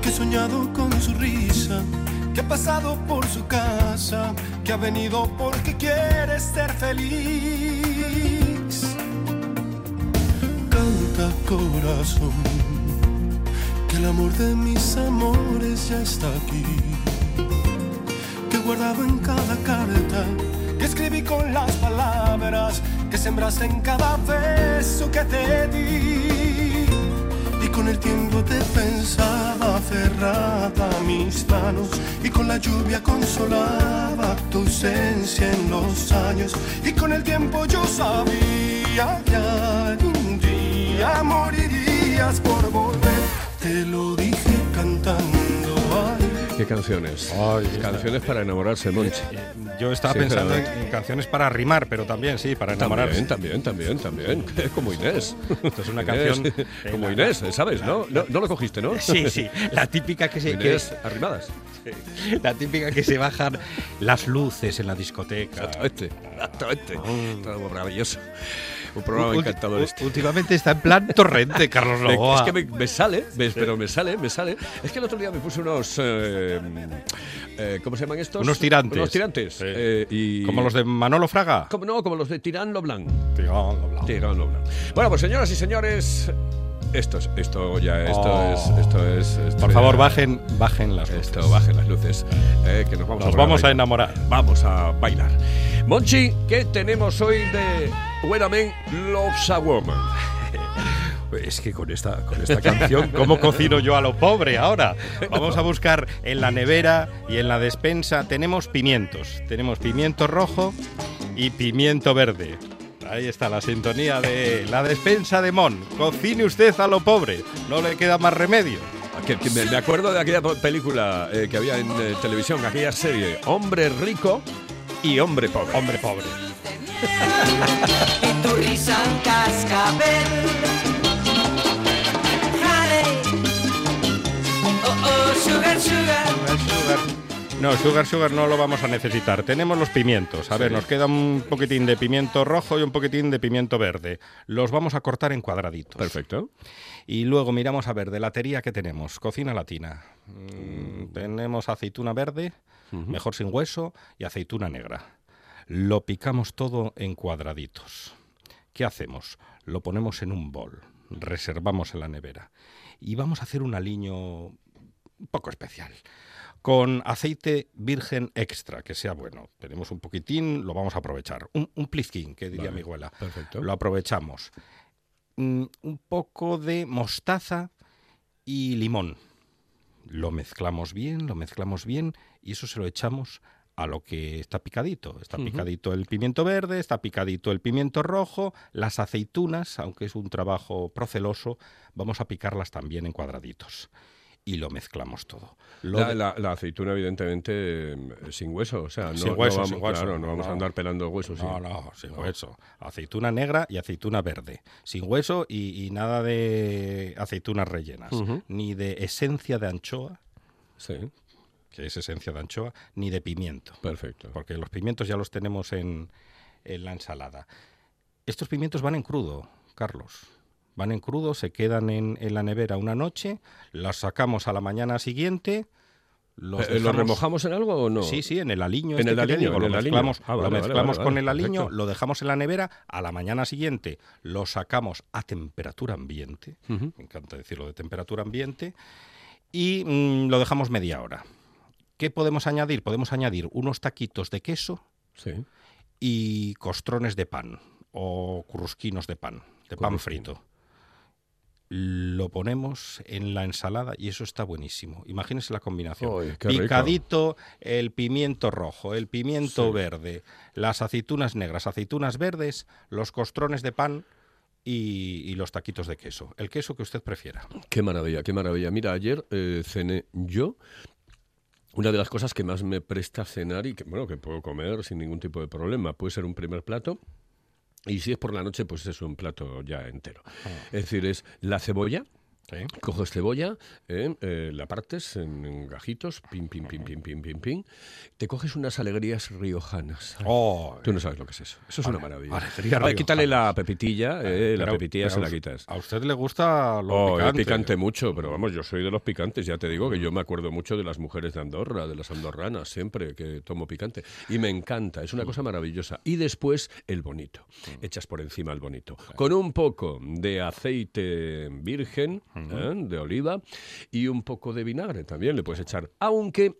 Que he soñado con su risa, que ha pasado por su casa, que ha venido porque quiere ser feliz. Canta corazón, que el amor de mis amores ya está aquí, que guardaba en cada carta que escribí con las palabras que sembraste en cada beso que te di. Con el tiempo te pensaba aferrada a mis manos y con la lluvia consolaba tu ausencia en los años. Y con el tiempo yo sabía que algún día morirías por volver. Te lo dije ¿Qué canciones? canciones para enamorarse, Monchi. Yo estaba Sí, pensando en, en canciones para rimar, pero también, sí, para enamorarse. También, también, también, también. Como Inés. Esto es una Inés, canción. Como la- Inés, ¿sabes? ¿No? ¿No, no lo cogiste, ¿no? Sí, sí. La típica que se. Inés, que- arrimadas. La típica que se bajan las luces en la discoteca. Exactamente. Exactamente. Todo maravilloso. Un programa encantador este. Últimamente está en plan torrente, Carlos Novoa. Es que me, me sale, pero me sale, me sale. Es que el otro día me puse unos. eh, eh, ¿Cómo se llaman estos? Unos tirantes. Unos tirantes. eh, y, Como los de Manolo Fraga. Como, no, como los de Tirán Loblan. Tirán Loblan. Tirán Loblan. Bueno, pues señoras y señores. Esto es, esto ya, esto Oh. es, esto es. esto Por ya- favor, bajen, bajen las luces. Esto, bajen las luces. eh, que nos vamos, Nos a, vamos a bailar. enamorar. Vamos a bailar. Monchi, ¿qué tenemos hoy de When a Man Loves a Woman? Es que con esta, con esta canción, ¿cómo cocino yo a lo pobre ahora? Vamos a buscar en la nevera y en la despensa. Tenemos pimientos. Tenemos pimiento rojo y pimiento verde. Ahí está la sintonía de la despensa de Mon. Cocine usted a lo pobre. No le queda más remedio. Que- que me, me acuerdo de aquella película eh, que había en eh, televisión, aquella serie, Hombre rico y hombre pobre. Hombre pobre. oh, sugar, sugar. No, sugar, sugar no lo vamos a necesitar. Tenemos los pimientos. A ver, nos queda un poquitín de pimiento rojo y un poquitín de pimiento verde. Los vamos a cortar en cuadraditos. Perfecto. Y luego miramos a ver, de latería que tenemos. Cocina latina. Mm, tenemos aceituna verde, mejor sin hueso, y aceituna negra. Lo picamos todo en cuadraditos. ¿Qué hacemos? Lo ponemos en un bol, reservamos en la nevera. Y vamos a hacer un aliño un poco especial. Con aceite virgen extra, que sea bueno. Tenemos un poquitín, lo vamos a aprovechar. Un, un plizquín, que diría Vale, mi abuela. perfecto. Lo aprovechamos. Mm, un poco de mostaza y limón. Lo mezclamos bien, lo mezclamos bien y eso se lo echamos a lo que está picadito. Está picadito el pimiento verde, está picadito el pimiento rojo, las aceitunas, aunque es un trabajo proceloso, vamos a picarlas también en cuadraditos. Y lo mezclamos todo. Lo La, de- la- la aceituna, evidentemente, eh, sin hueso. O sea, no, sin no hueso, vamos, sin hueso. claro, no vamos a andar pelando huesos. No, sí. no, sin hueso. Aceituna negra y aceituna verde. Sin hueso y, y nada de aceitunas rellenas. Ni de esencia de anchoa. Sí. Que es esencia de anchoa. Ni de pimiento. Perfecto. Porque los pimientos ya los tenemos en, en la ensalada. Estos pimientos van en crudo, Carlos. Van en crudo, se quedan en, en la nevera una noche, los sacamos a la mañana siguiente. Los Eh, ¿Lo dejamos- remojamos en algo o no? Sí, sí, en el aliño. En este el aliño, digo, en lo el aliño. mezclamos, Ah, lo vale, mezclamos vale, con el aliño, perfecto. lo dejamos en la nevera, a la mañana siguiente lo sacamos a temperatura ambiente, me encanta decirlo de temperatura ambiente, y mm, lo dejamos media hora. ¿Qué podemos añadir? Podemos añadir unos taquitos de queso Sí. y costrones de pan o crusquinos de pan, de pan frito. Lo ponemos en la ensalada y eso está buenísimo. Imagínense la combinación. Picadito el pimiento rojo, el pimiento verde, las aceitunas negras, aceitunas verdes, los costrones de pan y, y los taquitos de queso. El queso que usted prefiera. Qué maravilla, qué maravilla. Mira, ayer eh, cené yo. Una de las cosas que más me presta cenar y que, bueno, que puedo comer sin ningún tipo de problema. Puede ser un primer plato y si es por la noche, pues es un plato ya entero. Es decir, es la cebolla. Coges cebolla, eh, eh, la partes en, en gajitos, pim, pim, pim, pim, pim, pim, pim. Te coges unas alegrías riojanas. Oh, Tú no sabes lo que es eso. Eso es una maravilla. Ay, quítale la pepitilla, eh, la Pero- pepitilla pero se la a- quitas. A usted le gusta lo Oh, picante. picante mucho, pero vamos, yo soy de los picantes, ya te digo que yo me acuerdo mucho de las mujeres de Andorra, de las andorranas, siempre que tomo picante. Y me encanta, es una cosa maravillosa. Y después el bonito, echas por encima el bonito. Con un poco de aceite virgen, ¿eh? de oliva, y un poco de vinagre también le puedes echar. Aunque...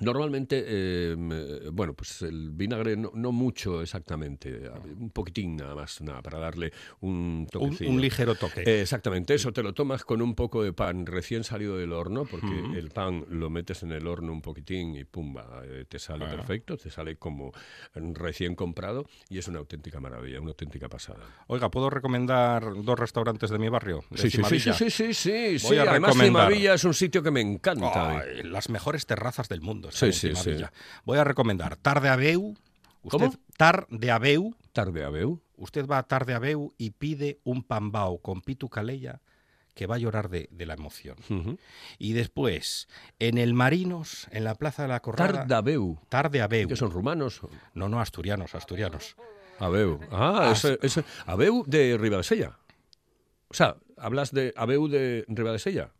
Normalmente, eh, eh, bueno, pues el vinagre no, no mucho exactamente, un poquitín nada más, nada, para darle un toquecillo. un ligero toque. Eh, exactamente, eso te lo tomas con un poco de pan recién salido del horno, porque el pan lo metes en el horno un poquitín y pumba, eh, te sale perfecto, te sale como recién comprado y es una auténtica maravilla, una auténtica pasada. Oiga, ¿puedo recomendar dos restaurantes de mi barrio? De Sí, sí, sí, sí, sí, sí, sí, Voy sí. a Además, recomendar- Cimavilla es un sitio que me encanta. Ay, las mejores terrazas del mundo. Sí, sí, sí. Voy a recomendar Tar de Abeu. Usted, ¿Cómo? Tar de Abeu. Tar de Abeu. Usted va a Tar de Abeu y pide un pambao con pitu calella que va a llorar de, de la emoción. Y después, en el Marinos, en la Plaza de la Corrada... Tar de Abeu. Tar de Abeu. ¿Que son rumanos? No, no, asturianos, asturianos. Abeu. Ah, Ah, ese, ese- Abeu de Ribadesella. O sea, hablas de Abeu de Ribadesella.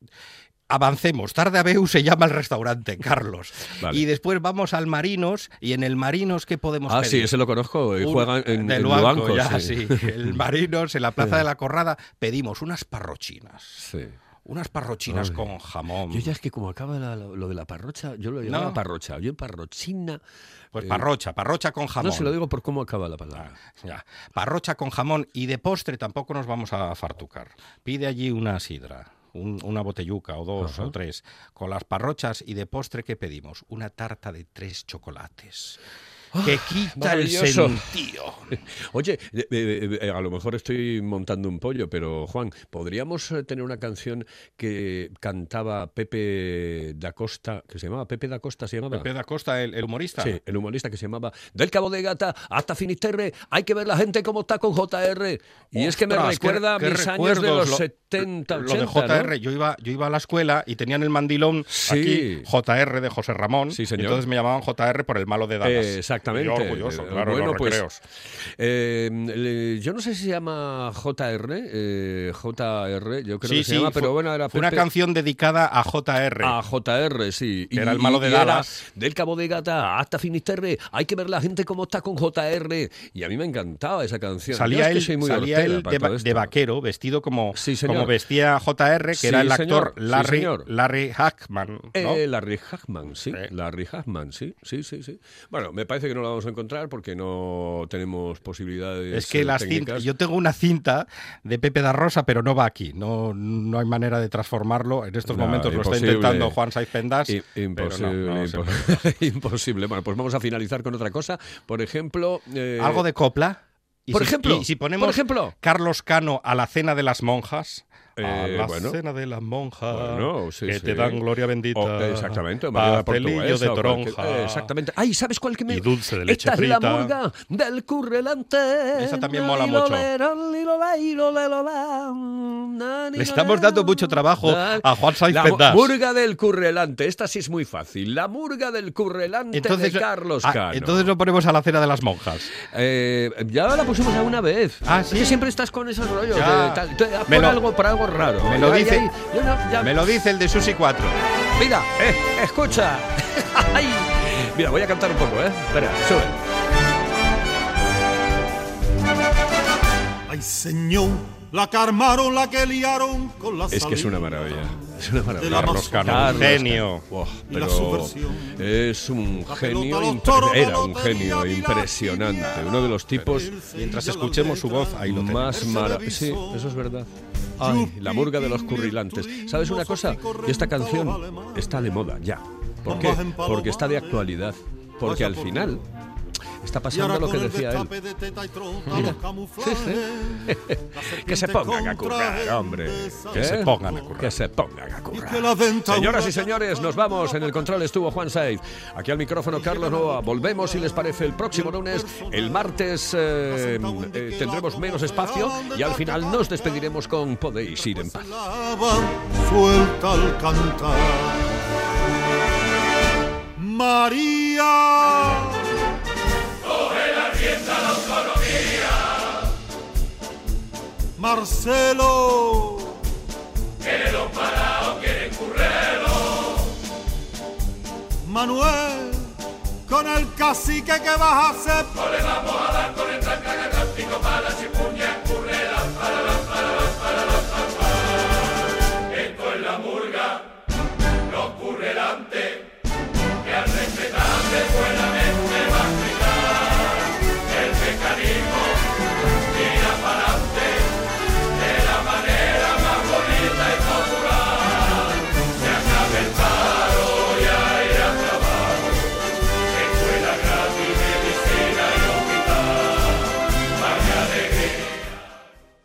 Avancemos. Tarde Abeu se llama el restaurante, Carlos. Vale. Y después vamos al Marinos. ¿Y en el Marinos qué podemos Ah, pedir? sí, ese lo conozco. y juegan en, de en Luanco, Luanco, ya, sí. sí. El Marinos, en la Plaza de la Corrada, pedimos unas parrochinas. Sí. Unas parrochinas con jamón. Yo ya es que como acaba la- lo, lo de la parrocha, yo lo llamaba No. parrocha. Yo parrochina. Pues eh, parrocha, parrocha con jamón. No se lo digo por cómo acaba la palabra. Ya. Parrocha con jamón y de postre tampoco nos vamos a fartucar. Pide allí una sidra, un- una botelluca o dos Ajá. o tres. Con las parrochas y de postre, ¿qué pedimos? Una tarta de tres chocolates. Que quita el Ah, sentido. Oye, eh, eh, eh, a lo mejor estoy montando un pollo, pero Juan, ¿podríamos eh, tener una canción que cantaba Pepe da Costa, que se llamaba Pepe da Costa, se llamaba? Pepe da Costa, el, el humorista. Sí, el humorista que se llamaba Del Cabo de Gata hasta Finisterre, hay que ver la gente cómo está con JR. Y es que me Ostras, qué- recuerda qué mis años de los lo- 70, 80, Lo de JR, ¿no? yo, iba, yo iba a la escuela y tenían el mandilón Sí. aquí, JR de José Ramón. Sí, y señor. entonces me llamaban JR por el malo de Dallas. Eh, exactamente. Yo orgulloso, Eh, claro, bueno, los pues, eh, yo no sé si se llama JR, eh, JR, yo creo Sí, que se sí, llama, pero bueno, era una canción dedicada a JR. A JR, sí. Que era el malo de Dallas. del Cabo de Gata hasta Finisterre. Hay que ver la gente cómo está con JR. Y a mí me encantaba esa canción. Salía él, salía él de, vaquero, vestido como, como vestía JR, que era el actor señor. Larry, Hackman. ¿no? Eh, Larry Hackman, sí. Larry Hackman, sí, sí, sí, sí. Bueno, me parece que que no la vamos a encontrar porque no tenemos posibilidades. Es que eh, las técnicas. cintas, yo tengo una cinta de Pepe da Rosa, pero no va aquí. No, no hay manera de transformarlo. En estos No, momentos lo está intentando Juan Saiz Pendas. I- Imposible, no, no imposible. Bueno, pues vamos a finalizar con otra cosa. Por ejemplo. eh, Algo de copla. Y por si- ejemplo, y si ponemos por ejemplo. Carlos Cano a la cena de las monjas. A Eh, la bueno. cena de las monjas Bueno, sí, que sí. te dan gloria bendita. O- exactamente, María Portuguesa de toronja. eh, exactamente. Ay, ¿sabes cuál que me Y dulce de leche Esta es la frita. murga del currelante. Esa también mola mucho. le, estamos dando mucho trabajo a Juan Saiz La murga del currelante. Esta sí es muy fácil. La murga del currelante Entonces, de Carlos ah, Cano. entonces lo ponemos a la cena de las monjas. Eh, ya la pusimos alguna vez. Ah, Es que siempre estás con esos rollos de tal. Por, algo, por algo raro. Me lo dice, yo no- ya- me lo dice el de Susi 4. Mira, eh, escucha. Ay. Mira, voy a cantar un poco, ¿eh? Espera, sube. Ay, señor, la que armaron, la que liaron con la Es que es una maravilla. Es una maravilla. Carlos Carlos genio. La pero es un genio. Era un genio impresionante. Uno de los tipos. Mientras escuchemos su voz, ahí lo Más maravilloso. Sí, eso es verdad. Ay, la murga de los currilantes. ¿Sabes una cosa? Esta canción está de moda ya. ¿Por qué? Porque está de actualidad. Porque al final está pasando lo que decía él. Mira. Sí, sí. que se pongan a currar, hombre. Que ¿Eh? se pongan a currar. Que se pongan a currar. Señoras y señores, nos vamos. En el control estuvo Juan Saiz. Aquí al micrófono Carlos Noa. Volvemos, si les parece, el próximo lunes. El martes eh, eh, tendremos menos espacio y al final nos despediremos con Podéis ir en paz. suelta al cantar. María. Marcelo. Querelo parado, quiere currelo. Manuel, con el cacique que vas a hacer. No le vamos a dar con el trancaga para si puñal.